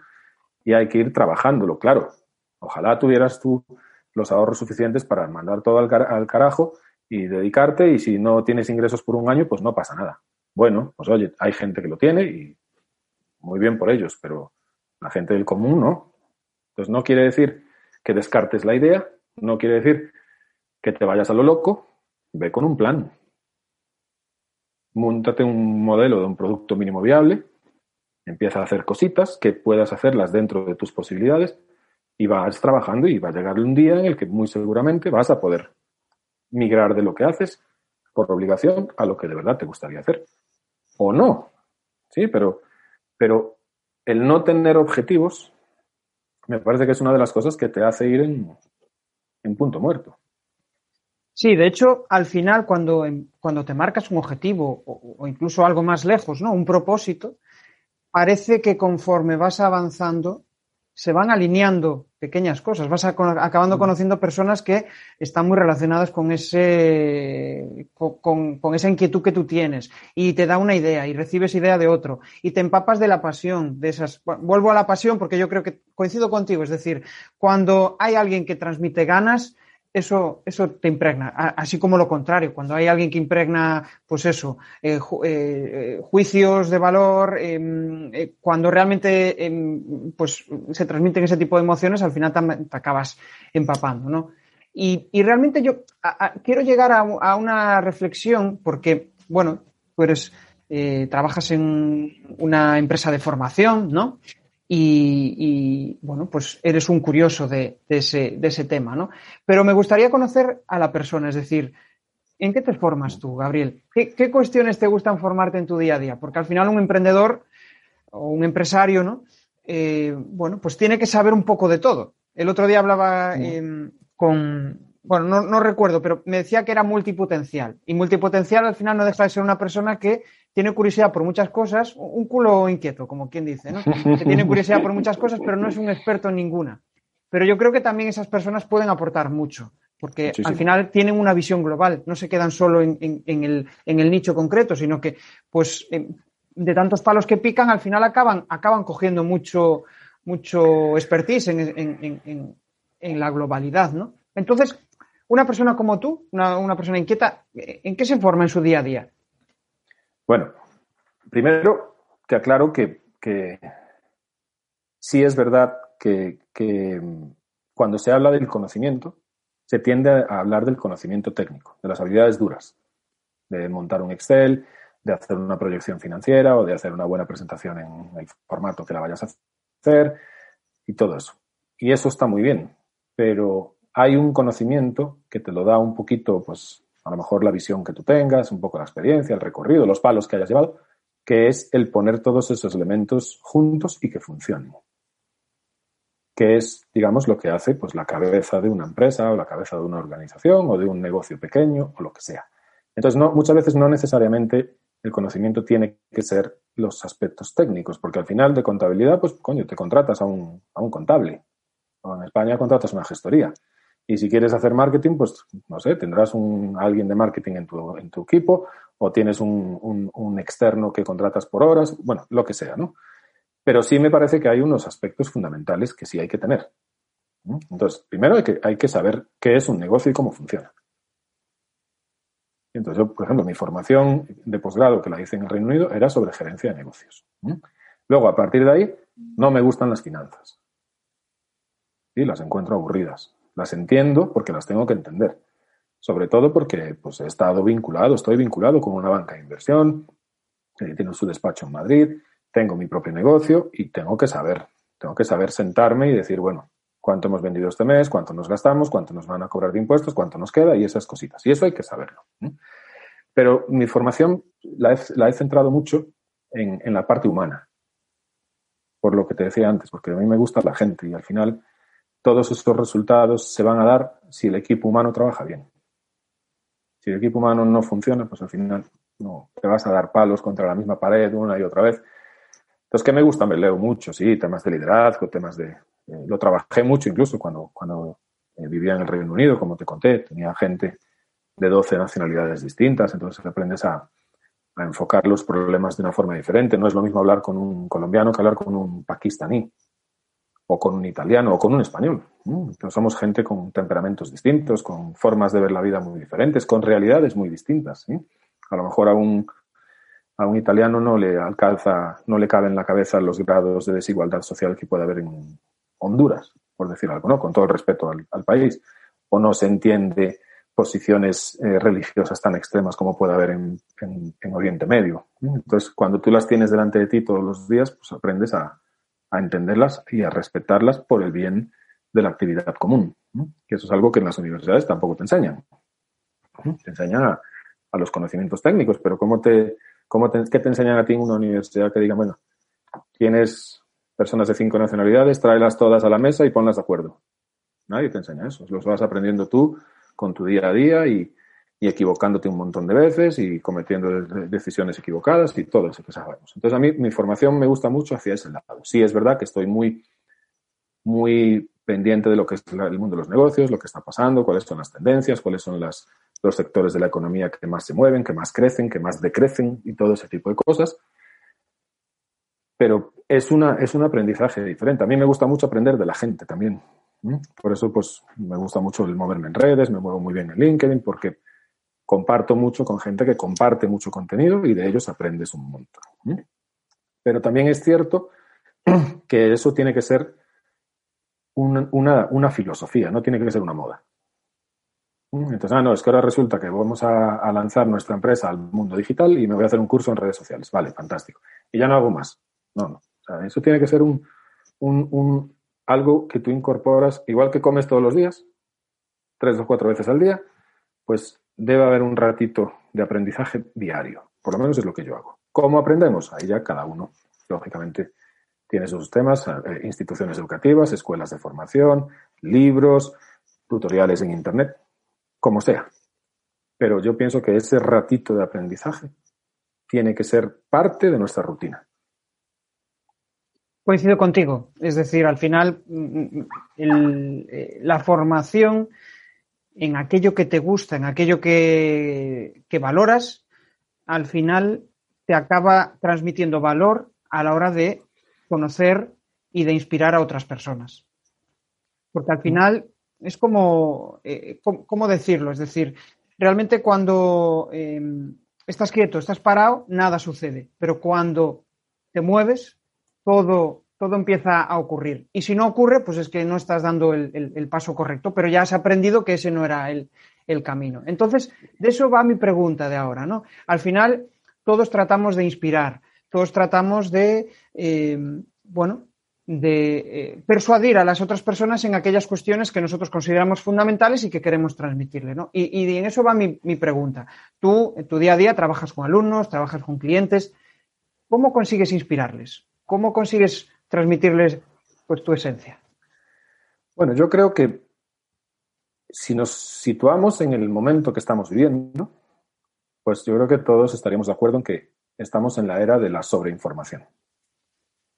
y hay que ir trabajándolo, claro. Ojalá tuvieras tú los ahorros suficientes para mandar todo al, carajo y dedicarte y si no tienes ingresos por un año, pues no pasa nada. Bueno, pues oye, hay gente que lo tiene y muy bien por ellos, pero la gente del común no. Entonces no quiere decir que descartes la idea, no quiere decir que te vayas a lo loco, ve con un plan. Múntate un modelo de un producto mínimo viable, empieza a hacer cositas que puedas hacerlas dentro de tus posibilidades y vas trabajando y va a llegar un día en el que muy seguramente vas a poder migrar de lo que haces por obligación a lo que de verdad te gustaría hacer. O no. Sí, pero, pero el no tener objetivos me parece que es una de las cosas que te hace ir en, punto muerto. Sí, de hecho, al final, cuando, cuando te marcas un objetivo o, o, incluso algo más lejos, ¿no? Un propósito, parece que conforme vas avanzando, se van alineando pequeñas cosas, vas acabando mm. conociendo personas que están muy relacionadas con ese con, con, esa inquietud que tú tienes. Y te da una idea y recibes idea de otro y te empapas de la pasión de esas vuelvo a la pasión porque yo creo que coincido contigo, es decir, cuando hay alguien que transmite ganas, eso, eso te impregna. Así como lo contrario, cuando hay alguien que impregna, pues eso, eh, eh, juicios de valor, em, eh, cuando realmente em, pues se transmiten ese tipo de emociones, al final te, acabas empapando, ¿no? Y, realmente yo quiero llegar a, a, una reflexión porque, bueno, tú eres, trabajas en una empresa de formación, ¿no? Y, bueno, pues eres un curioso de, ese, de ese tema, ¿no? Pero me gustaría conocer a la persona, es decir, ¿en qué te formas tú, Gabriel? ¿Qué, cuestiones te gustan formarte en tu día a día? Porque al final un emprendedor o un empresario, ¿no? Eh, bueno, pues tiene que saber un poco de todo. El otro día hablaba em, con, bueno, no, no, recuerdo, pero me decía que era multipotencial. Y multipotencial al final no deja de ser una persona que tiene curiosidad por muchas cosas, un culo inquieto, como quien dice, ¿no? Que tiene curiosidad por muchas cosas, pero no es un experto en ninguna. Pero yo creo que también esas personas pueden aportar mucho, porque al final tienen una visión global, no se quedan solo en, el, en el, nicho concreto, sino que, pues, em, de tantos palos que pican, al final acaban, acaban cogiendo mucho, mucho expertise en, en la globalidad, ¿no? Entonces, una persona como tú, una, una persona inquieta, ¿en qué se forma en su día a día? Bueno, primero te aclaro que, sí es verdad que, cuando se habla del conocimiento, se tiende a hablar del conocimiento técnico, de las habilidades duras, de montar un Excel, de hacer una proyección financiera o de hacer una buena presentación en el formato que la vayas a hacer y todo eso. Y eso está muy bien, pero hay un conocimiento que te lo da un poquito, pues, a lo mejor la visión que tú tengas, un poco la experiencia, el recorrido, los palos que hayas llevado, que es el poner todos esos elementos juntos y que funcionen. Que es, digamos, lo que hace pues, la cabeza de una empresa o la cabeza de una organización o de un negocio pequeño o lo que sea. Entonces, no, muchas veces no necesariamente el conocimiento tiene que ser los aspectos técnicos, porque al final de contabilidad, pues, coño, te contratas a un, a un contable. O en España contratas una gestoría. Y si quieres hacer marketing, pues no sé, tendrás un, alguien de marketing en tu, en tu equipo o tienes un, un, externo que contratas por horas, bueno, lo que sea, ¿no? Pero sí me parece que hay unos aspectos fundamentales que sí hay que tener. Entonces, primero hay que, hay que saber qué es un negocio y cómo funciona. Entonces, yo, por ejemplo, mi formación de posgrado que la hice en el Reino Unido era sobre gerencia de negocios. Luego, a partir de ahí, no me gustan las finanzas. Y las encuentro aburridas. Las entiendo porque las tengo que entender. Sobre todo porque pues, he estado vinculado, estoy vinculado con una banca de inversión, que tiene su despacho en Madrid, tengo mi propio negocio y tengo que saber, tengo que saber sentarme y decir, bueno, cuánto hemos vendido este mes, cuánto nos gastamos, cuánto nos van a cobrar de impuestos, cuánto nos queda y esas cositas. Y eso hay que saberlo. Pero mi formación la he, centrado mucho en, en, la parte humana, por lo que te decía antes, porque a mí me gusta la gente y al final todos estos resultados se van a dar si el equipo humano trabaja bien. Si el equipo humano no funciona, pues al final no te vas a dar palos contra la misma pared una y otra vez. Entonces, ¿qué me gusta? Me leo mucho, sí, temas de liderazgo, temas de... Eh, lo trabajé mucho incluso cuando, cuando eh, vivía en el Reino Unido, como te conté, tenía gente de 12 nacionalidades distintas, entonces aprendes a, a enfocar los problemas de una forma diferente. No es lo mismo hablar con un colombiano que hablar con un pakistaní o con un italiano o con un español. somos gente con temperamentos distintos, con formas de ver la vida muy diferentes, con realidades muy distintas. A lo mejor a un, a un italiano no le alcanza, no le cabe en la cabeza los grados de desigualdad social que puede haber en Honduras, por decir algo, ¿no? Con todo el respeto al, país. O no se entiende posiciones eh, religiosas tan extremas como puede haber en, en, Oriente Medio. Entonces, cuando tú las tienes delante de ti todos los días, pues aprendes a, a entenderlas y a respetarlas por el bien de la actividad común. Que eso es algo que en las universidades tampoco te enseñan. Te enseñan a, los conocimientos técnicos, pero ¿cómo te, cómo ¿qué te enseñan a ti en una universidad que diga, bueno, tienes personas de cinco nacionalidades, tráelas todas a la mesa y ponlas de acuerdo? Nadie te enseña eso. Los vas aprendiendo tú con tu día a día y, y equivocándote un montón de veces y cometiendo decisiones equivocadas y todo eso que sabemos. Entonces a mí mi formación me gusta mucho hacia ese lado. Sí es verdad que estoy muy, muy pendiente de lo que es el mundo de los negocios, lo que está pasando, cuáles son las tendencias, cuáles son los sectores de la economía que más se mueven, que más crecen, que más decrecen y todo ese tipo de cosas. Pero es, una, es un aprendizaje diferente. A mí me gusta mucho aprender de la gente también. Por eso, pues, me gusta mucho el moverme en redes, me muevo muy bien en LinkedIn, porque comparto mucho con gente que comparte mucho contenido y de ellos aprendes un montón. Pero también es cierto que eso tiene que ser una, filosofía, no tiene que ser una moda. Entonces, ah, no, es que ahora resulta que vamos a, lanzar nuestra empresa al mundo digital y me voy a hacer un curso en redes sociales. Vale, fantástico. Y ya no hago más. No, no. eso tiene que ser un, un, algo que tú incorporas, igual que comes todos los días, tres o cuatro veces al día, pues debe haber un ratito de aprendizaje diario. Por lo menos es lo que yo hago. ¿Cómo aprendemos? Ahí ya cada uno, lógicamente, tiene sus temas, eh, instituciones educativas, escuelas de formación, libros, tutoriales en Internet, como sea. Pero yo pienso que ese ratito de aprendizaje tiene que ser parte de nuestra rutina. Coincido contigo. Es decir, al final mm, mm, eh, la formación en aquello que te gusta, en aquello que, valoras, al final te acaba transmitiendo valor a la hora de conocer y de inspirar a otras personas. Porque al final es como, eh, ¿cómo decirlo? Es decir, realmente cuando em, estás quieto, estás parado, nada sucede. Pero cuando te mueves, todo todo empieza a ocurrir. Y si no ocurre, pues es que no estás dando el, paso correcto, pero ya has aprendido que ese no era el, camino. Entonces, de eso va mi pregunta de ahora, ¿no? Al final, todos tratamos de inspirar, todos tratamos de, eh, bueno, de eh, persuadir a las otras personas en aquellas cuestiones que nosotros consideramos fundamentales y que queremos transmitirle, ¿no? Y, en eso va mi, mi pregunta. Tú, en tu día a día, trabajas con alumnos, trabajas con clientes. ¿Cómo consigues inspirarles? ¿Cómo consigues transmitirles pues tu esencia? Bueno, yo creo que si nos situamos en el momento que estamos viviendo, pues yo creo que todos estaríamos de acuerdo en que estamos en la era de la sobreinformación.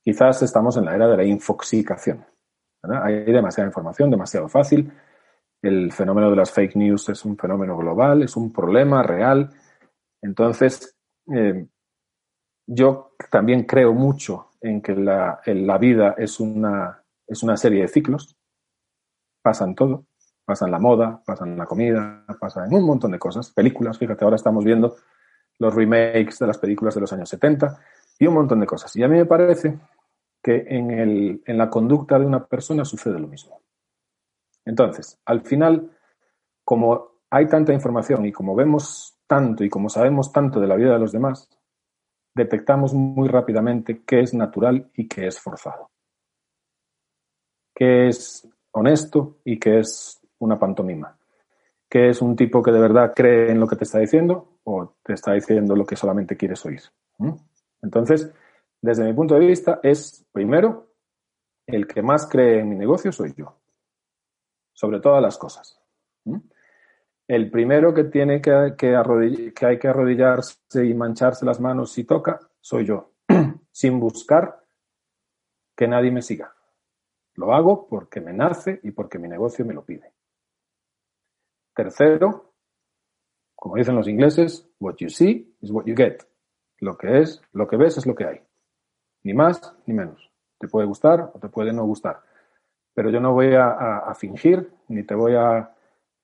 Quizás estamos en la era de la infoxicación. Hay demasiada información, demasiado fácil. El fenómeno de las fake news es un fenómeno global, es un problema real. Entonces, eh, yo también creo mucho en que la, la vida es una, es una serie de ciclos, pasan todo, pasan la moda, pasan la comida, pasan un montón de cosas, películas, fíjate, ahora estamos viendo los remakes de las películas de los años 70 y un montón de cosas. Y a mí me parece que en, el, en la conducta de una persona sucede lo mismo. Entonces, al final, como hay tanta información y como vemos tanto y como sabemos tanto de la vida de los demás, detectamos muy rápidamente qué es natural y qué es forzado. Qué es honesto y qué es una pantomima. Qué es un tipo que de verdad cree en lo que te está diciendo o te está diciendo lo que solamente quieres oír. Entonces, desde mi punto de vista, es primero el que más cree en mi negocio soy yo, sobre todas las cosas. El primero que tiene que, que, hay que arrodillarse y mancharse las manos si toca, soy yo, sin buscar que nadie me siga. Lo hago porque me nace y porque mi negocio me lo pide. Tercero, como dicen los ingleses, what you see is what you get. Lo que es, lo que ves es lo que hay. Ni más ni menos. Te puede gustar o te puede no gustar. Pero yo no voy a, fingir ni te voy a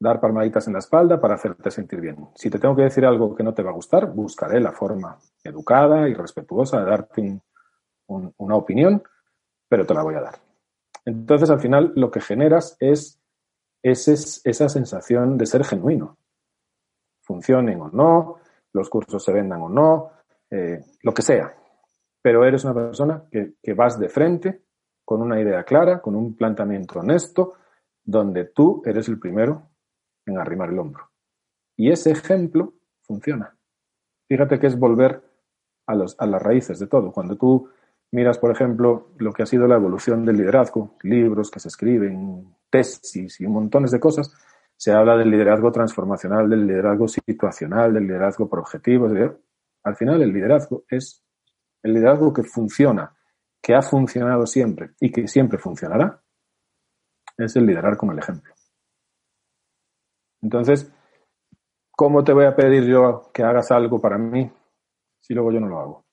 dar palmaditas en la espalda para hacerte sentir bien. Si te tengo que decir algo que no te va a gustar, buscaré la forma educada y respetuosa de darte una opinión, pero te la voy a dar. Entonces, al final, lo que generas es esa sensación de ser genuino funcionen o no, los cursos se vendan o no, eh, lo que sea. Pero eres una persona que, que vas de frente con una idea clara, con un planteamiento honesto, donde tú eres el primero en arrimar el hombro. Y ese ejemplo funciona. Fíjate que es volver a, los, a las raíces de todo. Cuando tú miras, por ejemplo, lo que ha sido la evolución del liderazgo, libros que se escriben, tesis y montones de cosas, se habla del liderazgo transformacional, del liderazgo situacional, del liderazgo por objetivos. Al final, el liderazgo es el liderazgo que funciona, que ha funcionado siempre y que siempre funcionará, es el liderar con el ejemplo. Entonces, ¿cómo te voy a pedir yo que hagas algo para mí si luego yo no lo hago?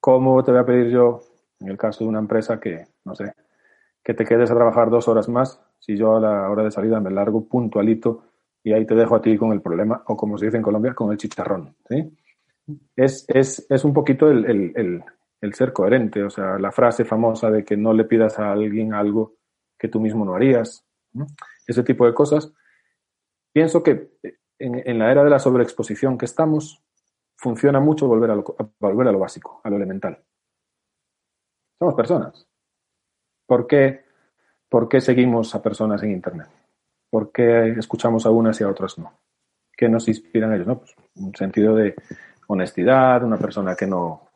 ¿Cómo te voy a pedir yo, en el caso de una empresa que, no sé, que te quedes a trabajar dos horas más si yo a la hora de salida me largo puntualito y ahí te dejo a ti con el problema, o como se dice en Colombia, con el chicharrón. ¿sí? Es, es, es, un poquito el, el, el, ser coherente, o sea, la frase famosa de que no le pidas a alguien algo que tú mismo no harías, ese tipo de cosas. Pienso que en, en, la era de la sobreexposición que estamos, funciona mucho volver a, lo, volver a lo básico, a lo elemental. Somos personas. ¿Por qué ¿Por qué seguimos a personas en Internet? ¿Por qué escuchamos a unas y a otras no? ¿Qué nos inspiran ellos? No? Pues un sentido de honestidad, una persona que no,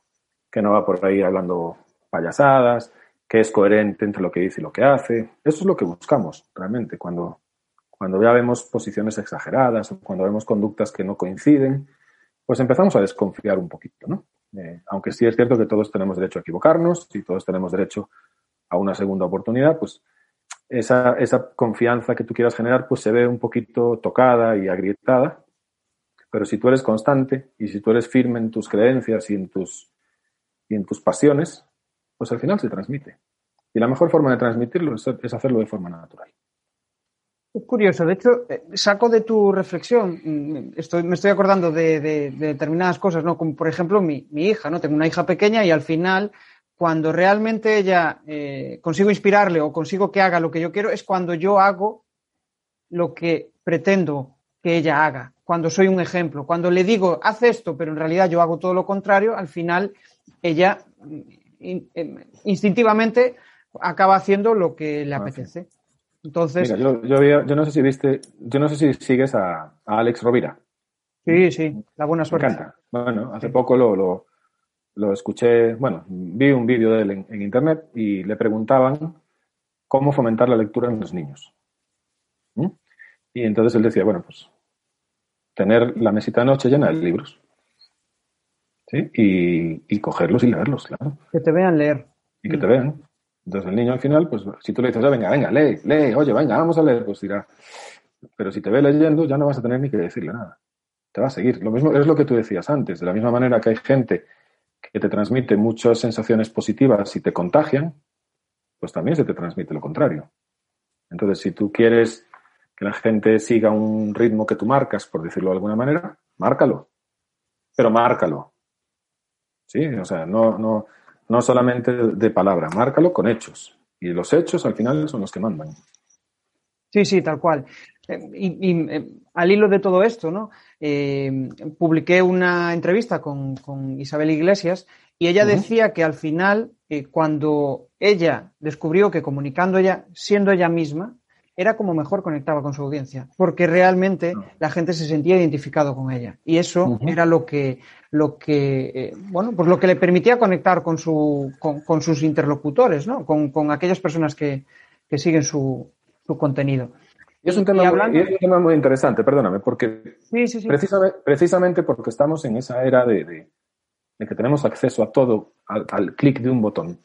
que no va por ahí hablando payasadas, que es coherente entre lo que dice y lo que hace. Eso es lo que buscamos realmente cuando, cuando ya vemos posiciones exageradas cuando vemos conductas que no coinciden, pues empezamos a desconfiar un poquito, ¿no? Eh, aunque sí es cierto que todos tenemos derecho a equivocarnos y todos tenemos derecho a una segunda oportunidad, pues esa, confianza que tú quieras generar pues se ve un poquito tocada y agrietada, pero si tú eres constante y si tú eres firme en tus creencias y en tus pasiones, pues al final se transmite. Y la mejor forma de transmitirlo es, hacerlo de forma natural. Es curioso, de hecho, eh, saco de tu reflexión, mm, estoy, me estoy acordando de, de, determinadas cosas, ¿no? Como por ejemplo mi, mi, hija, ¿no? Tengo una hija pequeña y al final cuando realmente ella eh, consigo inspirarle o consigo que haga lo que yo quiero, es cuando yo hago lo que pretendo que ella haga, cuando soy un ejemplo, cuando le digo, haz esto, pero en realidad yo hago todo lo contrario, al final ella mm, em, instintivamente acaba haciendo lo que le apetece. Entonces. yo, yo, no sé si viste, yo no sé si sigues a, Alex Rovira. Sí, sí, la buena suerte. Bueno, hace poco lo, lo escuché, bueno, vi un vídeo de él en, internet y le preguntaban cómo fomentar la lectura en los niños. ¿Mm? Y entonces él decía, bueno, pues tener la mesita de noche llena de libros. ¿Sí? Y, cogerlos y leerlos, claro. Que te vean leer. Y que te vean. Entonces el niño al final, pues si tú le dices, venga, venga, lee, lee, oye, venga, vamos a leer, pues dirá. Pero si te ve leyendo, ya no vas a tener ni que decirle nada. Te va a seguir. Lo mismo es lo que tú decías antes. De la misma manera que hay gente que te transmite muchas sensaciones positivas y te contagian, pues también se te transmite lo contrario. Entonces, si tú quieres que la gente siga un ritmo que tú marcas, por decirlo de alguna manera, márcalo. Pero márcalo. Sí, o sea, no, no, no solamente de palabra, márcalo con hechos. Y los hechos al final son los que mandan. Sí, sí, tal cual. Eh, y, eh, al hilo de todo esto, ¿no? Eh, publiqué una entrevista con, Isabel Iglesias y ella decía que al final, cuando ella descubrió que comunicando ella, siendo ella misma, era como mejor conectaba con su audiencia, porque realmente la gente se sentía identificado con ella. Y eso era lo que, lo que, bueno, pues lo que le permitía conectar con, su, con, sus interlocutores, ¿no? Con, aquellas personas que, que siguen su, su contenido. Y es un tema, muy, interesante, perdóname, porque Precisamente, porque estamos en esa era de, que tenemos acceso a todo al, clic de un botón.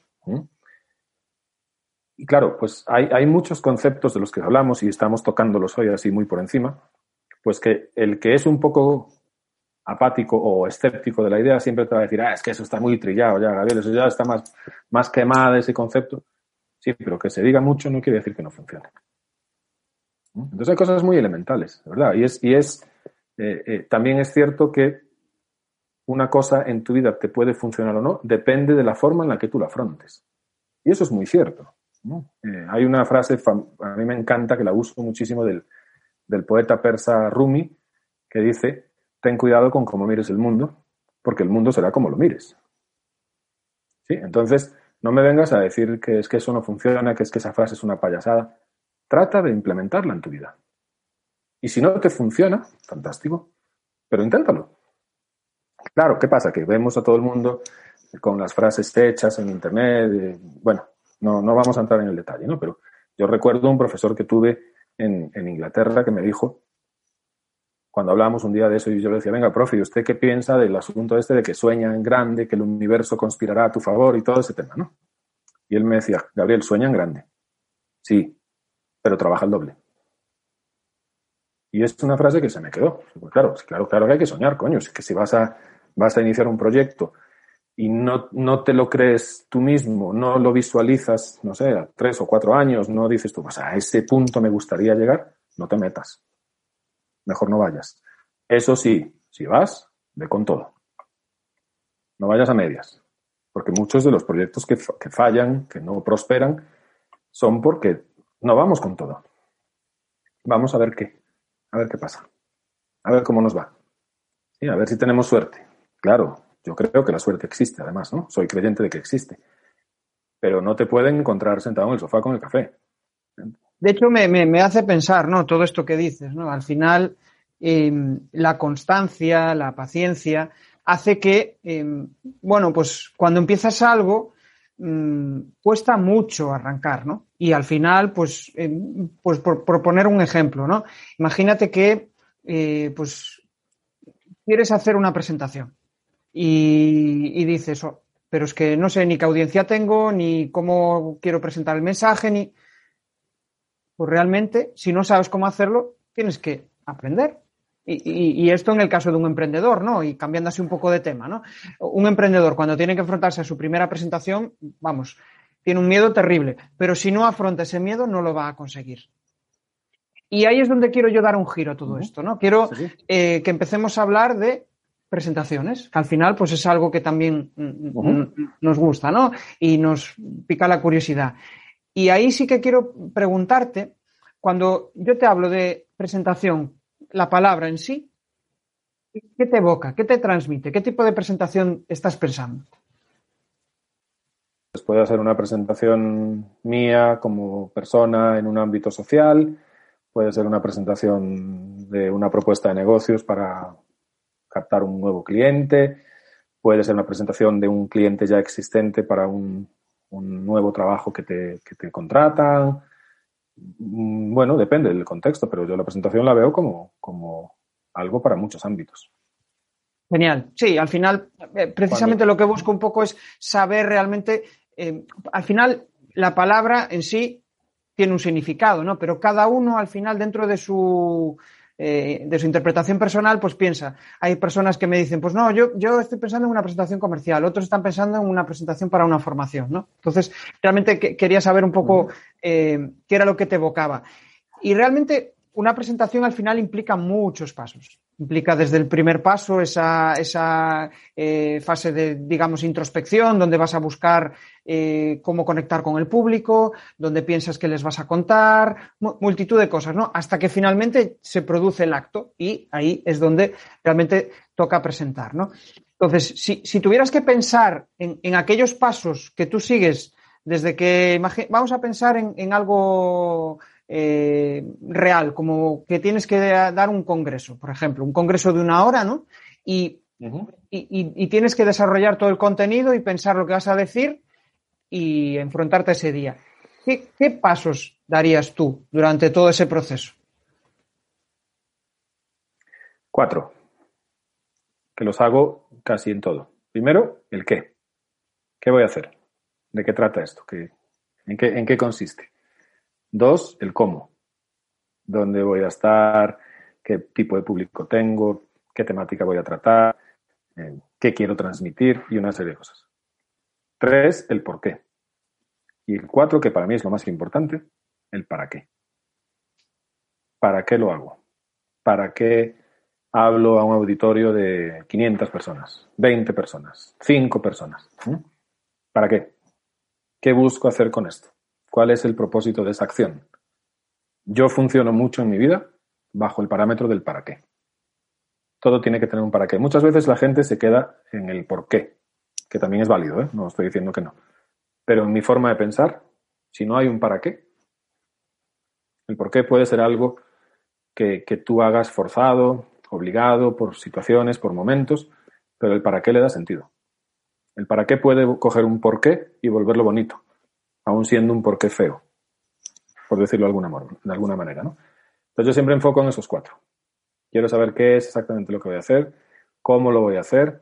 Y claro, pues hay, muchos conceptos de los que hablamos y estamos tocándolos hoy así muy por encima, pues que el que es un poco apático o escéptico de la idea siempre te va a decir, ah, es que eso está muy trillado ya, Gabriel, eso ya está más, más quemado ese concepto. Sí, pero que se diga mucho no quiere decir que no funcione. Entonces hay cosas muy elementales, ¿verdad? Y es, y es eh, eh, también es cierto que una cosa en tu vida te puede funcionar o no, depende de la forma en la que tú la afrontes. Y eso es muy cierto. Eh, hay una frase, a mí me encanta, que la uso muchísimo del, del poeta persa Rumi, que dice, ten cuidado con cómo mires el mundo, porque el mundo será como lo mires. ¿Sí? Entonces, no me vengas a decir que es que eso no funciona, que es que esa frase es una payasada. Trata de implementarla en tu vida. Y si no te funciona, fantástico, pero inténtalo. Claro, ¿qué pasa? Que vemos a todo el mundo con las frases hechas en Internet. Eh, bueno, no, no vamos a entrar en el detalle, ¿no? Pero yo recuerdo un profesor que tuve en, en Inglaterra que me dijo, cuando hablábamos un día de eso, y yo le decía, venga, profe, ¿y usted qué piensa del asunto este de que sueña en grande, que el universo conspirará a tu favor y todo ese tema, ¿no? Y él me decía, Gabriel, sueña en grande. Sí, pero trabaja el doble. Y es una frase que se me quedó. Pues claro, claro, claro que hay que soñar, coño. Es que si vas a, vas a iniciar un proyecto y no, no te lo crees tú mismo, no lo visualizas, no sé, a tres o cuatro años, no dices tú, pues a ese punto me gustaría llegar, no te metas. Mejor no vayas. Eso sí, si vas, ve con todo. No vayas a medias. Porque muchos de los proyectos que, que fallan, que no prosperan, son porque no vamos con todo. Vamos a ver qué. A ver qué pasa. A ver cómo nos va. Y a ver si tenemos suerte. Claro, yo creo que la suerte existe, además, ¿no? Soy creyente de que existe. Pero no te pueden encontrar sentado en el sofá con el café. De hecho, me, hace pensar, ¿no? Todo esto que dices, ¿no? Al final, em, la constancia, la paciencia, hace que, em, bueno, pues cuando empiezas algo, mm, cuesta mucho arrancar, ¿no? Y al final, pues, em, pues por, poner un ejemplo, ¿no? Imagínate que, eh, pues, quieres hacer una presentación y, dices, oh, pero es que no sé ni qué audiencia tengo, ni cómo quiero presentar el mensaje, ni... Pues realmente, si no sabes cómo hacerlo, tienes que aprender. Y, esto en el caso de un emprendedor, ¿no? Y cambiando así un poco de tema, ¿no? Un emprendedor cuando tiene que enfrentarse a su primera presentación, vamos, tiene un miedo terrible, pero si no afronta ese miedo no lo va a conseguir. Y ahí es donde quiero yo dar un giro a todo esto, ¿no? Quiero eh, que empecemos a hablar de presentaciones, que al final pues es algo que también mm, mm, nos gusta, ¿no? Y nos pica la curiosidad. Y ahí sí que quiero preguntarte, cuando yo te hablo de presentación, la palabra en sí, ¿qué te evoca? ¿Qué te transmite? ¿Qué tipo de presentación estás pensando? Pues puede ser una presentación mía como persona en un ámbito social, puede ser una presentación de una propuesta de negocios para captar un nuevo cliente, puede ser una presentación de un cliente ya existente para un, nuevo trabajo que te, que te contratan. Mm, bueno, depende del contexto, pero yo la presentación la veo como, como algo para muchos ámbitos. Genial. Sí, al final, eh, precisamente lo que busco un poco es saber realmente, eh, al final, la palabra en sí tiene un significado, ¿no? Pero cada uno, al final, dentro de su, eh, de su interpretación personal, pues piensa. Hay personas que me dicen, pues no, yo, yo estoy pensando en una presentación comercial, otros están pensando en una presentación para una formación, ¿no? Entonces, realmente quería saber un poco eh, qué era lo que te evocaba. Y realmente una presentación al final implica muchos pasos implica desde el primer paso esa, esa eh, fase de, digamos, introspección, donde vas a buscar eh, cómo conectar con el público, donde piensas que les vas a contar, multitud de cosas, ¿no? Hasta que finalmente se produce el acto y ahí es donde realmente toca presentar, ¿no? Entonces, si, si tuvieras que pensar en, en, aquellos pasos que tú sigues desde que, vamos a pensar en, en algo eh, real, como que tienes que dar un congreso, por ejemplo, un congreso de una hora, ¿no? Y, y, tienes que desarrollar todo el contenido y pensar lo que vas a decir y enfrentarte ese día. ¿Qué, pasos darías tú durante todo ese proceso? Cuatro, que los hago casi en todo. Primero, el qué. ¿Qué voy a hacer? ¿De qué trata esto? ¿Qué, ¿En qué, ¿En qué consiste? Dos, el cómo. ¿Dónde voy a estar? ¿Qué tipo de público tengo? ¿Qué temática voy a tratar? Eh, ¿Qué quiero transmitir? Y una serie de cosas. Tres, el por qué. Y el cuatro, que para mí es lo más importante, el para qué. ¿Para qué lo hago? ¿Para qué hablo a un auditorio de 500 personas, 20 personas, 5 personas? ¿Mm? ¿Para qué? ¿Qué busco hacer con esto? ¿Cuál es el propósito de esa acción? Yo funciono mucho en mi vida bajo el parámetro del para qué. Todo tiene que tener un para qué. Muchas veces la gente se queda en el por qué, que también es válido, ¿eh? no estoy diciendo que no. Pero en mi forma de pensar, si no hay un para qué, el por qué puede ser algo que, que tú hagas forzado, obligado, por situaciones, por momentos, pero el para qué le da sentido. El para qué puede coger un por qué y volverlo bonito aún siendo un porqué feo, por decirlo de alguna, de alguna manera. ¿no? Entonces yo siempre enfoco en esos cuatro. Quiero saber qué es exactamente lo que voy a hacer, cómo lo voy a hacer,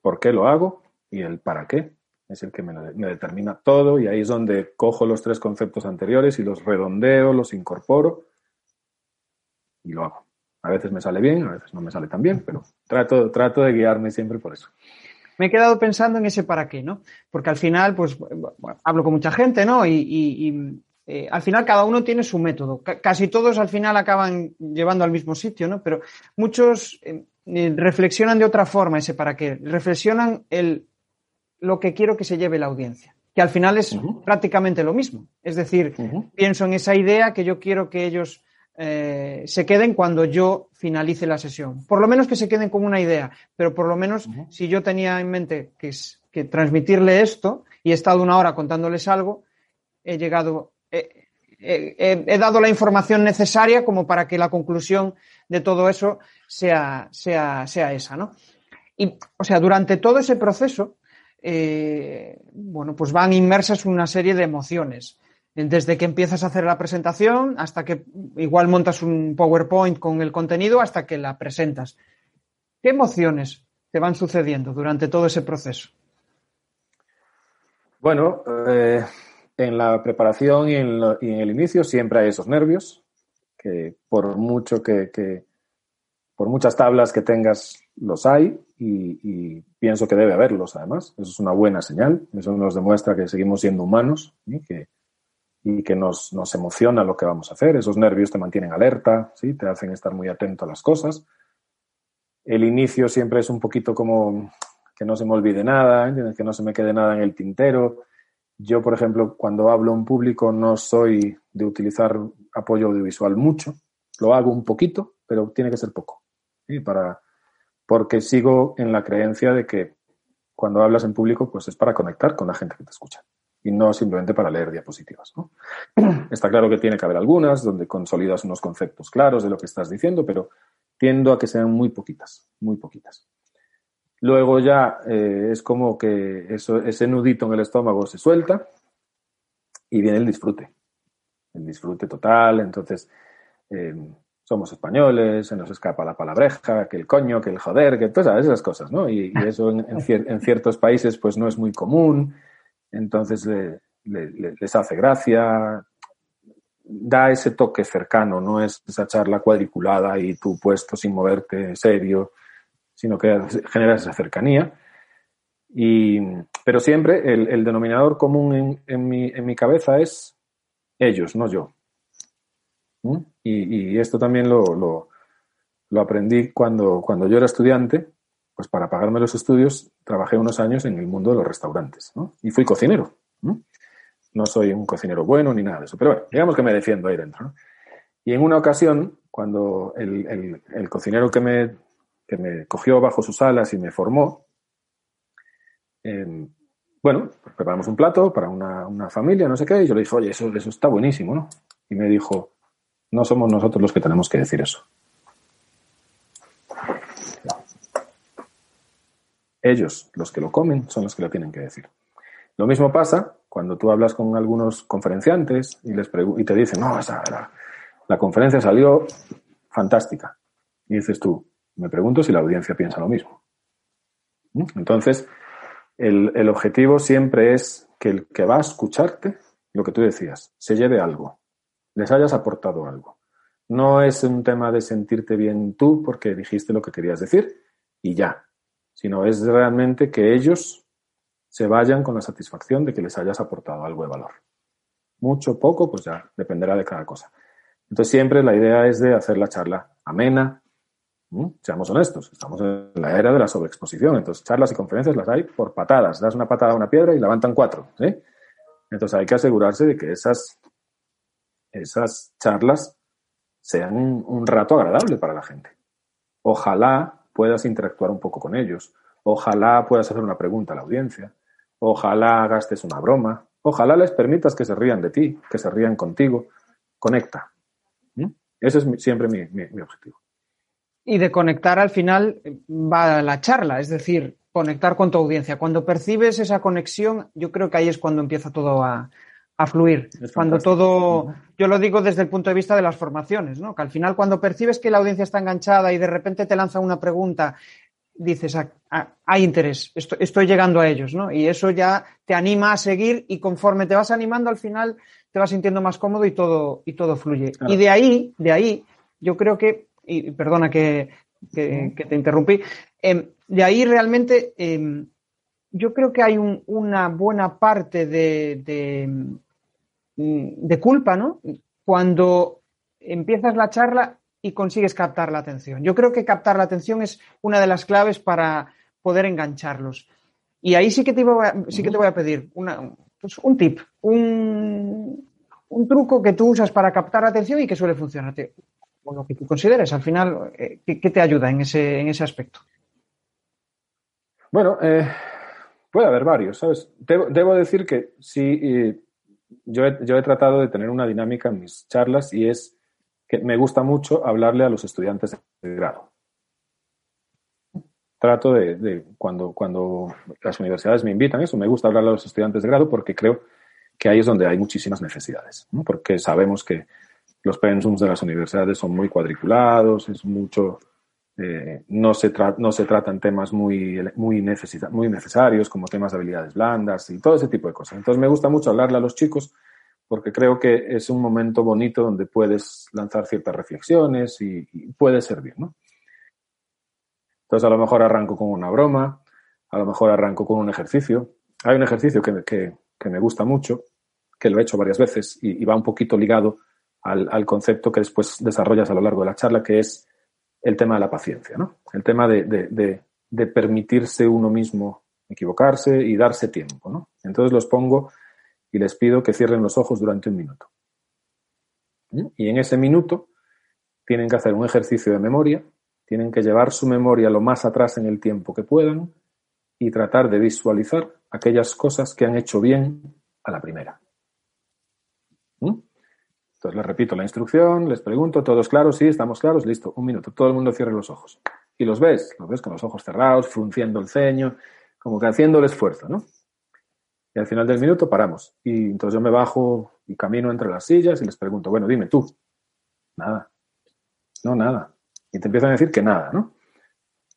por qué lo hago y el para qué es el que me, determina todo y ahí es donde cojo los tres conceptos anteriores y los redondeo, los incorporo y lo hago. A veces me sale bien, a veces no me sale tan bien, pero trato, trato de guiarme siempre por eso me he quedado pensando en ese para qué, ¿no? Porque al final, pues, hablo con mucha gente, ¿no? Y, eh, al final cada uno tiene su método. casi todos al final acaban llevando al mismo sitio, ¿no? Pero muchos eh, eh, reflexionan de otra forma ese para qué. Reflexionan el lo que quiero que se lleve la audiencia, que al final es prácticamente lo mismo. Es decir, pienso en esa idea que yo quiero que ellos eh, se queden cuando yo finalice la sesión. Por lo menos que se queden con una idea, pero por lo menos si yo tenía en mente que, que, transmitirle esto y he estado una hora contándoles algo, he llegado, he, dado la información necesaria como para que la conclusión de todo eso sea, sea, sea esa, ¿no? Y, o sea, durante todo ese proceso, eh, bueno, pues van inmersas una serie de emociones desde que empiezas a hacer la presentación hasta que igual montas un PowerPoint con el contenido hasta que la presentas. ¿Qué emociones te van sucediendo durante todo ese proceso? Bueno, eh, en la preparación y en, el inicio siempre hay esos nervios, que por mucho que, por muchas tablas que tengas los hay y, pienso que debe haberlos además. Eso es una buena señal, eso nos demuestra que seguimos siendo humanos, y que y que nos, nos, emociona lo que vamos a hacer. Esos nervios te mantienen alerta, ¿sí? te hacen estar muy atento a las cosas. El inicio siempre es un poquito como que no se me olvide nada, que no se me quede nada en el tintero. Yo, por ejemplo, cuando hablo en público no soy de utilizar apoyo audiovisual mucho. Lo hago un poquito, pero tiene que ser poco. Para, porque sigo en la creencia de que cuando hablas en público, pues es para conectar con la gente que te escucha y no simplemente para leer diapositivas. Está claro que tiene que haber algunas donde consolidas unos conceptos claros de lo que estás diciendo, pero tiendo a que sean muy poquitas, muy poquitas. Luego ya eh, es como que eso, ese nudito en el estómago se suelta y viene el disfrute, el disfrute total. Entonces, eh, somos españoles, se nos escapa la palabreja, que el coño, que el joder, que todas esas cosas, ¿no? Y, eso en, ciertos países pues no es muy común entonces les hace gracia, da ese toque cercano, no es esa charla cuadriculada y tú puesto sin moverte serio, sino que genera esa cercanía. Y, pero siempre el, denominador común en, mi, cabeza es ellos, no yo. Y, esto también lo, aprendí cuando, cuando yo era estudiante pues para pagarme los estudios trabajé unos años en el mundo de los restaurantes y fui cocinero. ¿no? soy un cocinero bueno ni nada de eso, pero bueno, digamos que me defiendo ahí dentro. Y en una ocasión, cuando el, cocinero que me, me cogió bajo sus alas y me formó, em, bueno, preparamos un plato para una, familia, no sé qué, y yo le dije, oye, eso, eso está buenísimo, ¿no? Y me dijo, no somos nosotros los que tenemos que decir eso. Ellos, los que lo comen, son los que lo tienen que decir. Lo mismo pasa cuando tú hablas con algunos conferenciantes y, les y te dicen, no, la, conferencia salió fantástica. Y dices tú, me pregunto si la audiencia piensa lo mismo. ¿Mm? Entonces, el, objetivo siempre es que el que va a escucharte lo que tú decías, se lleve algo, les hayas aportado algo. No es un tema de sentirte bien tú porque dijiste lo que querías decir y ya, sino es realmente que ellos se vayan con la satisfacción de que les hayas aportado algo de valor. Mucho, poco, pues ya dependerá de cada cosa. Entonces siempre la idea es de hacer la charla amena. Seamos honestos, estamos en la era de la sobreexposición. Entonces charlas y conferencias las hay por patadas. Das una patada a una piedra y levantan cuatro. Entonces hay que asegurarse de que esas, esas charlas sean un rato agradable para la gente. Ojalá puedas interactuar un poco con ellos. Ojalá puedas hacer una pregunta a la audiencia. Ojalá gastes una broma. Ojalá les permitas que se rían de ti, que se rían contigo. Conecta. Ese es siempre mi, objetivo. Y de conectar al final va la charla, es decir, conectar con tu audiencia. Cuando percibes esa conexión, yo creo que ahí es cuando empieza todo a, fluir. cuando todo, yo lo digo desde el punto de vista de las formaciones, ¿no? Que al final cuando percibes que la audiencia está enganchada y de repente te lanza una pregunta, dices, ah, ah, hay interés, estoy, estoy, llegando a ellos, ¿no? Y eso ya te anima a seguir y conforme te vas animando al final te vas sintiendo más cómodo y todo, y todo fluye. Y de ahí, de ahí, yo creo que, y perdona que, te interrumpí, em, de ahí realmente em, yo creo que hay una buena parte de, de, culpa, ¿no? Cuando empiezas la charla y consigues captar la atención. Yo creo que captar la atención es una de las claves para poder engancharlos. Y ahí sí que te voy a, sí que te voy a pedir una, pues un tip, un, truco que tú usas para captar atención y que suele funcionarte. O lo que tú consideres, al final, eh, ¿qué, te ayuda en ese, en ese aspecto? Bueno, eh, puede haber varios, ¿sabes? Debo, decir que sí, yo, he, yo he tratado de tener una dinámica en mis charlas y es que me gusta mucho hablarle a los estudiantes de grado. Trato de, cuando, cuando las universidades me invitan, eso, me gusta hablar a los estudiantes de grado porque creo que ahí es donde hay muchísimas necesidades, porque sabemos que los pensums de las universidades son muy cuadriculados, es mucho, eh, no, se no se tratan temas muy, muy, muy necesarios como temas de habilidades blandas y todo ese tipo de cosas. Entonces me gusta mucho hablarle a los chicos porque creo que es un momento bonito donde puedes lanzar ciertas reflexiones y, puede servir, ¿no? Entonces, a lo mejor arranco con una broma, a lo mejor arranco con un ejercicio. Hay un ejercicio que, me gusta mucho, que lo he hecho varias veces y, va un poquito ligado al, concepto que después desarrollas a lo largo de la charla, que es el tema de la paciencia, ¿no? El tema de, permitirse uno mismo equivocarse y darse tiempo, ¿no? Entonces los pongo y les pido que cierren los ojos durante un minuto. ¿Mm? Y en ese minuto tienen que hacer un ejercicio de memoria tienen que llevar su memoria lo más atrás en el tiempo que puedan y tratar de visualizar aquellas cosas que han hecho bien a la primera. ¿Mm? Entonces les repito la instrucción, les pregunto, ¿todos claros? Sí, estamos claros, listo, un minuto, todo el mundo cierre los ojos. Y los ves, los ves con los ojos cerrados, frunciendo el ceño, como que haciendo el esfuerzo, ¿no? Y al final del minuto paramos. Y entonces yo me bajo y camino entre las sillas y les pregunto, bueno, dime tú. Nada. No, nada. Y te empiezan a decir que nada, ¿no?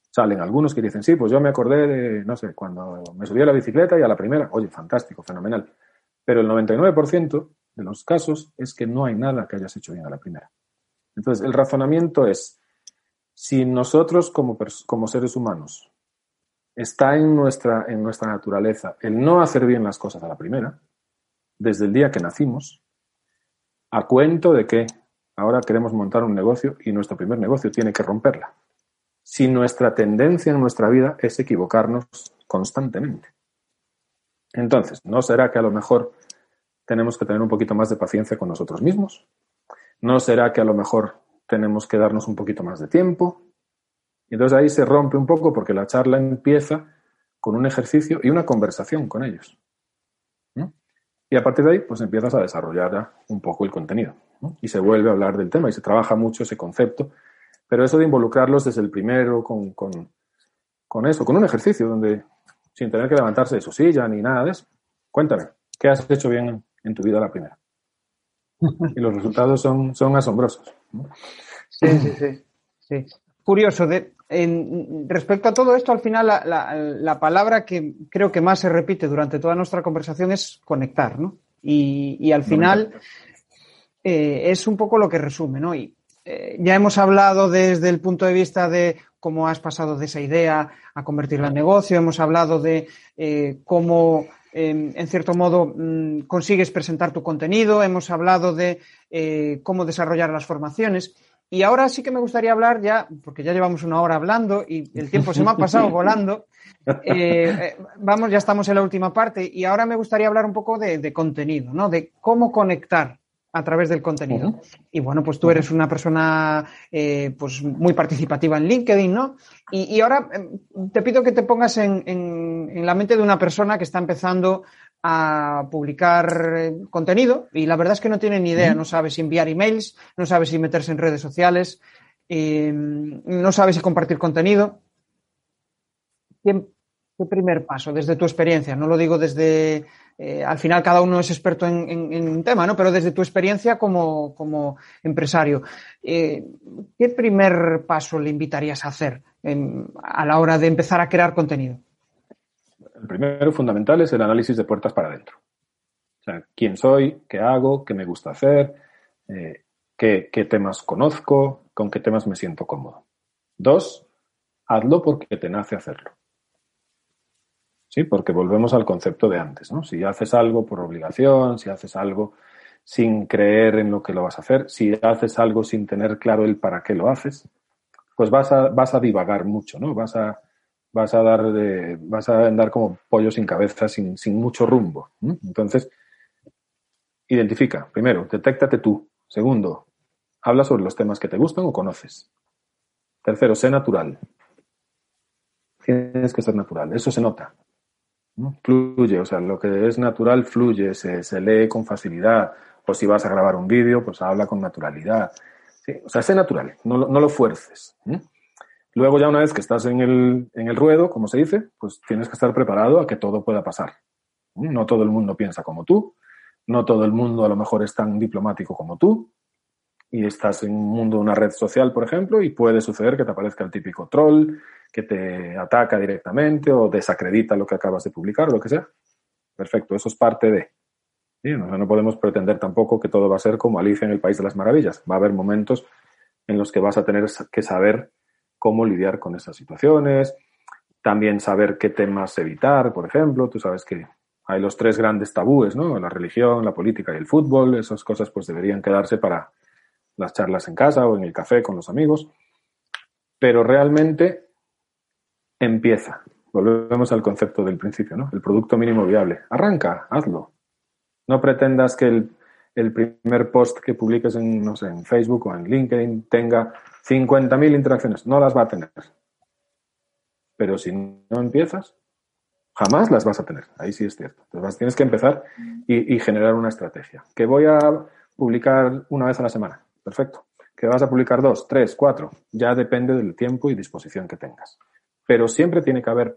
Salen algunos que dicen, sí, pues yo me acordé de, no sé, cuando me subí a la bicicleta y a la primera, oye, fantástico, fenomenal. Pero el 99% de los casos es que no hay nada que hayas hecho bien a la primera. Entonces, el razonamiento es, si nosotros como, como seres humanos está en nuestra, en nuestra naturaleza el no hacer bien las cosas a la primera, desde el día que nacimos, a cuento de que Ahora queremos montar un negocio y nuestro primer negocio tiene que romperla. Si nuestra tendencia en nuestra vida es equivocarnos constantemente. Entonces, ¿no será que a lo mejor tenemos que tener un poquito más de paciencia con nosotros mismos? ¿No será que a lo mejor tenemos que darnos un poquito más de tiempo? Y entonces ahí se rompe un poco porque la charla empieza con un ejercicio y una conversación con ellos. Y a partir de ahí, pues empiezas a desarrollar un poco el contenido y se vuelve a hablar del tema y se trabaja mucho ese concepto. Pero eso de involucrarlos desde el primero con, con, eso, con un ejercicio donde sin tener que levantarse de su silla ni nada de eso, cuéntame, ¿qué has hecho bien en tu vida la primera? Y los resultados son, son asombrosos. Sí, sí, sí, sí. Curioso, de, en, respecto a todo esto, al final la, la, palabra que creo que más se repite durante toda nuestra conversación es conectar, ¿no? Y, al final eh, es un poco lo que resume, ¿no? Y eh, ya hemos hablado desde el punto de vista de cómo has pasado de esa idea a convertirla en negocio, hemos hablado de eh, cómo, em, en cierto modo, mm, consigues presentar tu contenido, hemos hablado de cómo desarrollar las formaciones. Y ahora sí que me gustaría hablar ya, porque ya llevamos una hora hablando y el tiempo se me ha pasado volando. vamos, ya estamos en la última parte y ahora me gustaría hablar un poco de, de contenido, ¿no? De cómo conectar a través del contenido. Y bueno, pues tú eres una persona eh, pues muy participativa en LinkedIn, ¿no? Y, ahora em, te pido que te pongas en, en, la mente de una persona que está empezando a publicar eh, contenido y la verdad es que no tiene ni idea, no sabe si enviar emails, no sabe si meterse en redes sociales, em, no sabe si compartir contenido. ¿Qué, ¿Qué primer paso desde tu experiencia? No lo digo desde eh, al final cada uno es experto en, un tema, ¿no? Pero desde tu experiencia como, empresario, eh, ¿qué primer paso le invitarías a hacer a la hora de empezar a crear contenido? El primero fundamental es el análisis de puertas para adentro. O sea, quién soy, qué hago, qué me gusta hacer, eh, qué, qué temas conozco, con qué temas me siento cómodo. Dos, hazlo porque te nace hacerlo. ¿Sí? Porque volvemos al concepto de antes, ¿no? Si haces algo por obligación, si haces algo sin creer en lo que lo vas a hacer, si haces algo sin tener claro el para qué lo haces, pues vas a, vas a divagar mucho, ¿no? Vas a, vas a dar vas a andar como pollo sin cabeza, sin, sin mucho rumbo. Entonces, identifica, primero, detéctate tú. Segundo, habla sobre los temas que te gustan o conoces. Tercero, sé natural. Tienes que ser natural, eso se nota. Fluye, o sea, lo que es natural fluye, se, lee con facilidad. O si vas a grabar un vídeo, pues habla con naturalidad. o sea, sé natural, no, lo fuerces. Luego ya una vez que estás en el, en el ruedo, como se dice, pues tienes que estar preparado a que todo pueda pasar. No todo el mundo piensa como tú, no todo el mundo a lo mejor es tan diplomático como tú, y estás en un mundo una red social, por ejemplo, y puede suceder que te aparezca el típico troll que te ataca directamente o desacredita lo que acabas de publicar o lo que sea. Perfecto, eso es parte de. No, podemos pretender tampoco que todo va a ser como Alicia en el País de las Maravillas. Va a haber momentos en los que vas a tener que saber cómo lidiar con esas situaciones, también saber qué temas evitar, por ejemplo. Tú sabes que hay los tres grandes tabúes, ¿no? La religión, la política y el fútbol. Esas cosas pues deberían quedarse para las charlas en casa o en el café con los amigos. Pero realmente empieza. Volvemos al concepto del principio, ¿no? El producto mínimo viable. Arranca, hazlo. No pretendas que el, primer post que publiques en, no sé, en Facebook o en LinkedIn tenga 50.000 interacciones. No las va a tener. Pero si no empiezas, jamás las vas a tener. Ahí sí es cierto. Entonces tienes que empezar y generar una estrategia. Que voy a publicar una vez a la semana. Perfecto. Que vas a publicar dos, tres, cuatro. Ya depende del tiempo y disposición que tengas pero siempre tiene que haber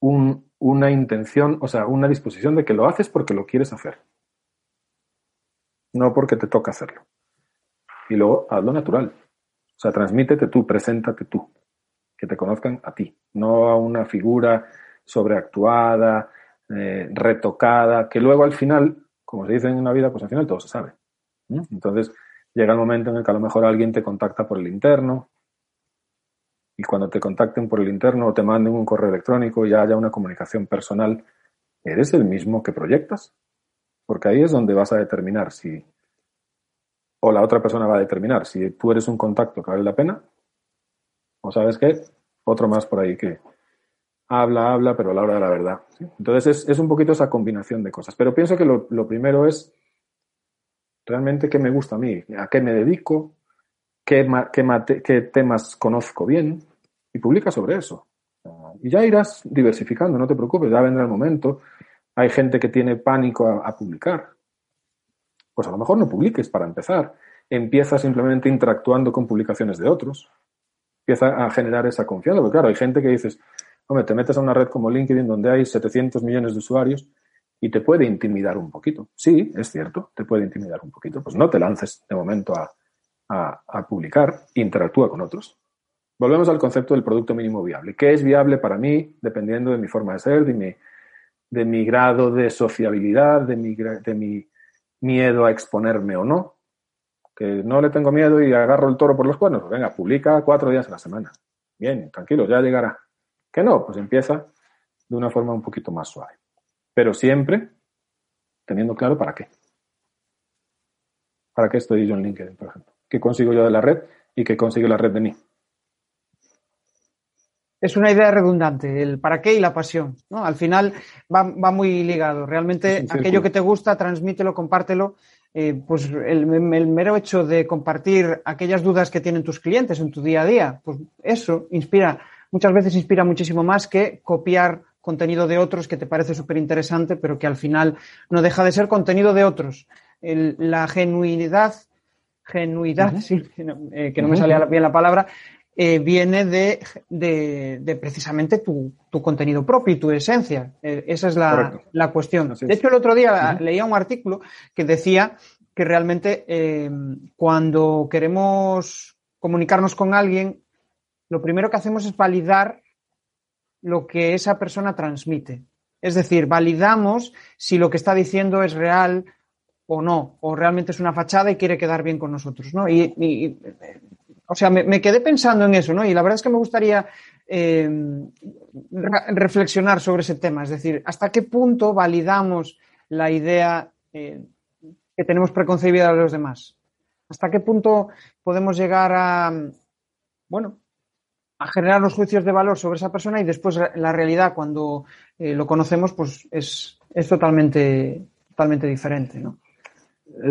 una intención, o sea, una disposición de que lo haces porque lo quieres hacer, no porque te toca hacerlo. Y luego hazlo natural. O sea, transmítete tú, preséntate tú, que te conozcan a ti, no a una figura sobreactuada, eh, retocada, que luego al final, como se dice en una vida, pues al final todo se sabe. Entonces llega el momento en el que a lo mejor alguien te contacta por el interno, y cuando te contacten por el interno o te manden un correo electrónico y haya una comunicación personal, ¿eres el mismo que proyectas? Porque ahí es donde vas a determinar si, o la otra persona va a determinar si tú eres un contacto que vale la pena, o sabes qué, otro más por ahí que habla, habla, pero a la hora de la verdad. Entonces es, un poquito esa combinación de cosas. Pero pienso que lo, primero es realmente qué me gusta a mí, a qué me dedico, qué, qué, temas conozco bien y publica sobre eso. Y ya irás diversificando, no te preocupes, ya vendrá el momento. Hay gente que tiene pánico a, publicar. Pues a lo mejor no publiques para empezar. Empieza simplemente interactuando con publicaciones de otros. Empieza a generar esa confianza. Porque claro, hay gente que dices, hombre, te metes a una red como LinkedIn donde hay 700 millones de usuarios y te puede intimidar un poquito. Sí, es cierto, te puede intimidar un poquito. Pues no te lances de momento a, a, publicar, interactúa con otros. Volvemos al concepto del producto mínimo viable. ¿Qué es viable para mí dependiendo de mi forma de ser, de mi, de mi grado de sociabilidad, de mi, de mi miedo a exponerme o no. Que no le tengo miedo y agarro el toro por los cuernos. Pues venga, publica cuatro días a la semana. Bien, tranquilo, ya llegará. Que no, pues empieza de una forma un poquito más suave. Pero siempre teniendo claro para qué. ¿Para qué estoy yo en LinkedIn, por ejemplo? ¿Qué consigo yo de la red y qué consigue la red de mí? Es una idea redundante, el para qué y la pasión. ¿no? Al final va, muy ligado. Realmente aquello que te gusta, transmítelo, compártelo. Eh, pues el, mero hecho de compartir aquellas dudas que tienen tus clientes en tu día a día, pues eso inspira, muchas veces inspira muchísimo más que copiar contenido de otros que te parece súper interesante, pero que al final no deja de ser contenido de otros. la genuinidad, genuidad, eh, que no me salía bien la palabra, eh, viene de, precisamente tu, contenido propio y tu esencia. Eh, esa es la, cuestión. De hecho, el otro día leía un artículo que decía que realmente cuando queremos comunicarnos con alguien, lo primero que hacemos es validar lo que esa persona transmite. Es decir, validamos si lo que está diciendo es real o no, o realmente es una fachada y quiere quedar bien con nosotros, ¿no? Y, o sea, me, quedé pensando en eso, ¿no? Y la verdad es que me gustaría eh, reflexionar sobre ese tema, es decir, hasta qué punto validamos la idea eh, que tenemos preconcebida de los demás. ¿Hasta qué punto podemos llegar a, bueno, a generar los juicios de valor sobre esa persona y después la realidad cuando eh, lo conocemos pues es, es totalmente, totalmente diferente, ¿no?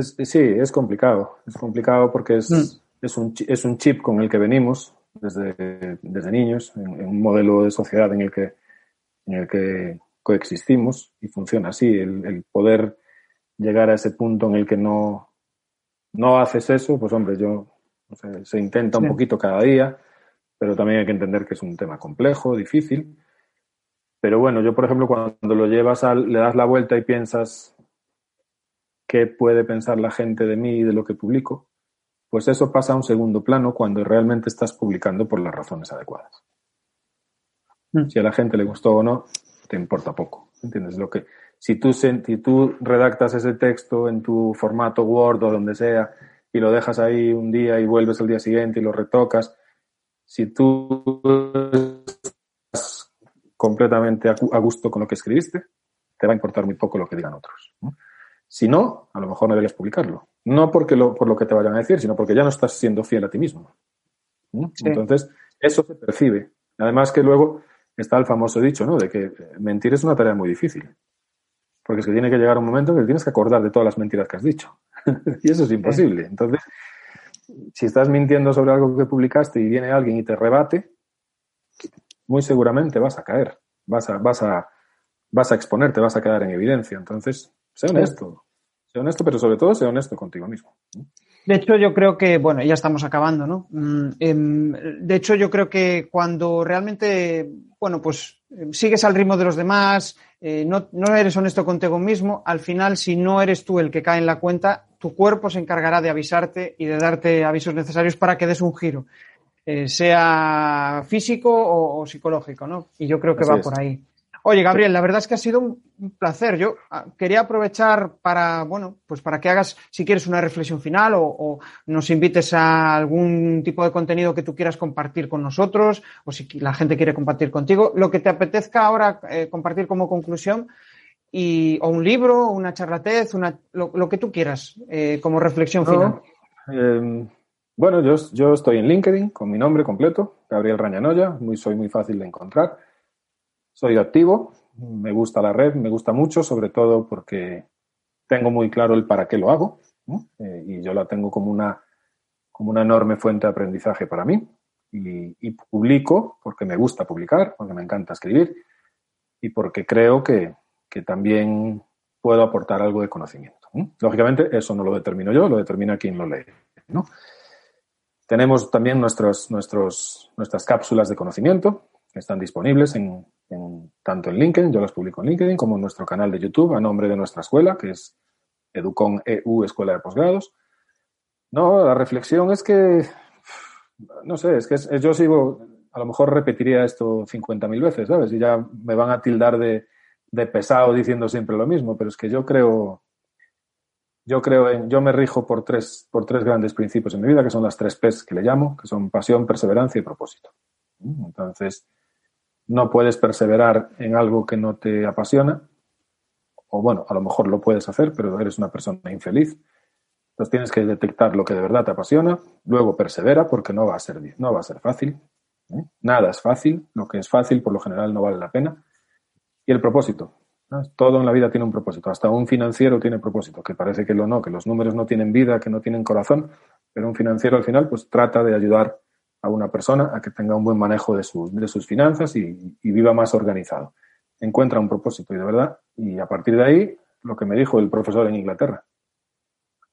sí, es complicado. Es complicado porque es, mm. es, un, es, un, chip con el que venimos desde, desde niños, en, un modelo de sociedad en el que, en el que coexistimos y funciona así. El, poder llegar a ese punto en el que no, no haces eso, pues hombre, yo se intenta un poquito cada día pero también hay que entender que es un tema complejo, difícil. Pero bueno, yo por ejemplo cuando lo llevas al, le das la vuelta y piensas qué puede pensar la gente de mí y de lo que publico, pues eso pasa a un segundo plano cuando realmente estás publicando por las razones adecuadas. Mm. Si a la gente le gustó o no, te importa poco. ¿Entiendes? Lo que, si tú, si tú redactas ese texto en tu formato Word o donde sea y lo dejas ahí un día y vuelves al día siguiente y lo retocas, si tú estás completamente a gusto con lo que escribiste, te va a importar muy poco lo que digan otros. Si no, a lo mejor no deberías publicarlo. No porque lo, por lo que te vayan a decir, sino porque ya no estás siendo fiel a ti mismo. Entonces, eso se percibe. Además que luego está el famoso dicho, ¿no? De que mentir es una tarea muy difícil. Porque es que tiene que llegar un momento en que tienes que acordar de todas las mentiras que has dicho. y eso es imposible. Entonces, si estás mintiendo sobre algo que publicaste y viene alguien y te rebate, muy seguramente vas a caer, vas a, vas a, vas a exponerte, vas a quedar en evidencia. Entonces, sé honesto, sé honesto, pero sobre todo sé honesto contigo mismo. De hecho, yo creo que, bueno, ya estamos acabando, ¿no? Mm, em, de hecho, yo creo que cuando realmente, bueno, pues sigues al ritmo de los demás, eh, no, no, eres honesto contigo mismo, al final, si no eres tú el que cae en la cuenta, tu cuerpo se encargará de avisarte y de darte avisos necesarios para que des un giro, eh, sea físico o, psicológico, ¿no? Y yo creo que va por ahí. Oye, Gabriel, la verdad es que ha sido un placer. Yo ah, quería aprovechar para, bueno, pues para que hagas, si quieres, una reflexión final o, nos invites a algún tipo de contenido que tú quieras compartir con nosotros o si la gente quiere compartir contigo, lo que te apetezca ahora eh, compartir como conclusión y, o un libro, una charlatez, una, lo, que tú quieras eh, como reflexión final. Em, bueno, yo, yo estoy en LinkedIn con mi nombre completo, Gabriel Rañanoya, muy, soy muy fácil de encontrar. Soy activo, me gusta la red, me gusta mucho, sobre todo porque tengo muy claro el para qué lo hago eh, y yo la tengo como una, como una enorme fuente de aprendizaje para mí. Y, publico porque me gusta publicar, porque me encanta escribir y porque creo que, que también puedo aportar algo de conocimiento. Lógicamente, eso no lo determino yo, lo determina quien lo lee. Tenemos también nuestros, nuestros, nuestras cápsulas de conocimiento que están disponibles en, tanto en LinkedIn, yo las publico en LinkedIn, como en nuestro canal de YouTube a nombre de nuestra escuela, que es Educon EU Escuela de Posgrados. No, la reflexión es que, no sé, es que yo sigo, a lo mejor repetiría esto 50.000 veces, ¿sabes? Y ya me van a tildar de, de pesado diciendo siempre lo mismo, pero es que yo creo, yo creo en, yo me rijo por tres, por tres grandes principios en mi vida, que son las tres P's que le llamo, que son pasión, perseverancia y propósito. Entonces, no puedes perseverar en algo que no te apasiona, o bueno, a lo mejor lo puedes hacer, pero eres una persona infeliz. Entonces tienes que detectar lo que de verdad te apasiona, luego persevera porque no va a ser, no va a ser fácil. ¿eh? Nada es fácil, lo que es fácil por lo general no vale la pena. Y el propósito. Todo en la vida tiene un propósito, hasta un financiero tiene propósito, que parece que lo no, que los números no tienen vida, que no tienen corazón, pero un financiero al final pues trata de ayudar a una persona a que tenga un buen manejo de, de sus finanzas y, viva más organizado. Encuentra un propósito y de verdad, y a partir de ahí, lo que me dijo el profesor en Inglaterra,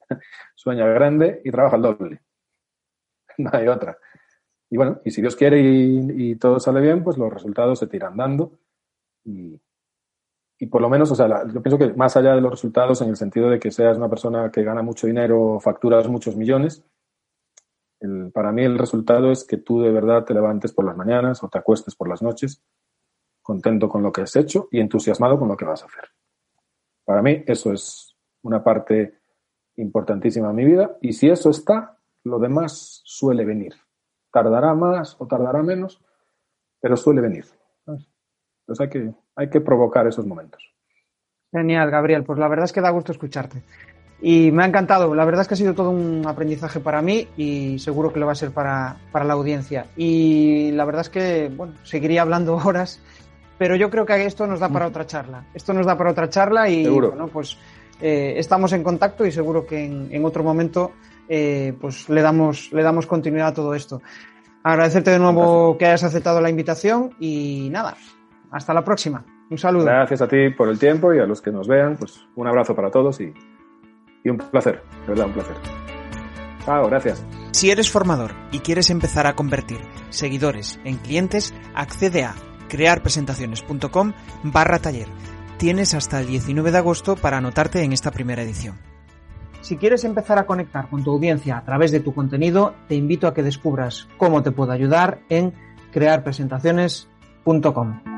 sueña grande y trabaja el doble. No hay otra. Y bueno, y si Dios quiere y, todo sale bien, pues los resultados se tiran dando. Y, y por lo menos, o sea, yo pienso que más allá de los resultados, en el sentido de que seas una persona que gana mucho dinero, facturas muchos millones, para mí el resultado es que tú de verdad te levantes por las mañanas o te acuestes por las noches contento con lo que has hecho y entusiasmado con lo que vas a hacer. Para mí eso es una parte importantísima en mi vida y si eso está, lo demás suele venir. Tardará más o tardará menos, pero suele venir. Entonces hay que, hay que provocar esos momentos. Genial, Gabriel. Pues la verdad es que da gusto escucharte. Y me ha encantado. La verdad es que ha sido todo un aprendizaje para mí y seguro que lo va a ser para, la audiencia. Y la verdad es que, bueno, seguiría hablando horas, pero yo creo que esto nos da para otra charla. Esto nos da para otra charla y, bueno, pues eh, estamos en contacto y seguro que en, otro momento eh, pues le damos, le damos continuidad a todo esto. Agradecerte de nuevo que hayas aceptado la invitación y nada, hasta la próxima. Un saludo. Gracias a ti por el tiempo y a los que nos vean, pues un abrazo para todos y y un placer, de verdad, un placer. Chao, gracias. Si eres formador y quieres empezar a convertir seguidores en clientes, accede a crearpresentaciones.com barra taller. Tienes hasta el 19 de agosto para anotarte en esta primera edición. Si quieres empezar a conectar con tu audiencia a través de tu contenido, te invito a que descubras cómo te puedo ayudar en crearpresentaciones.com.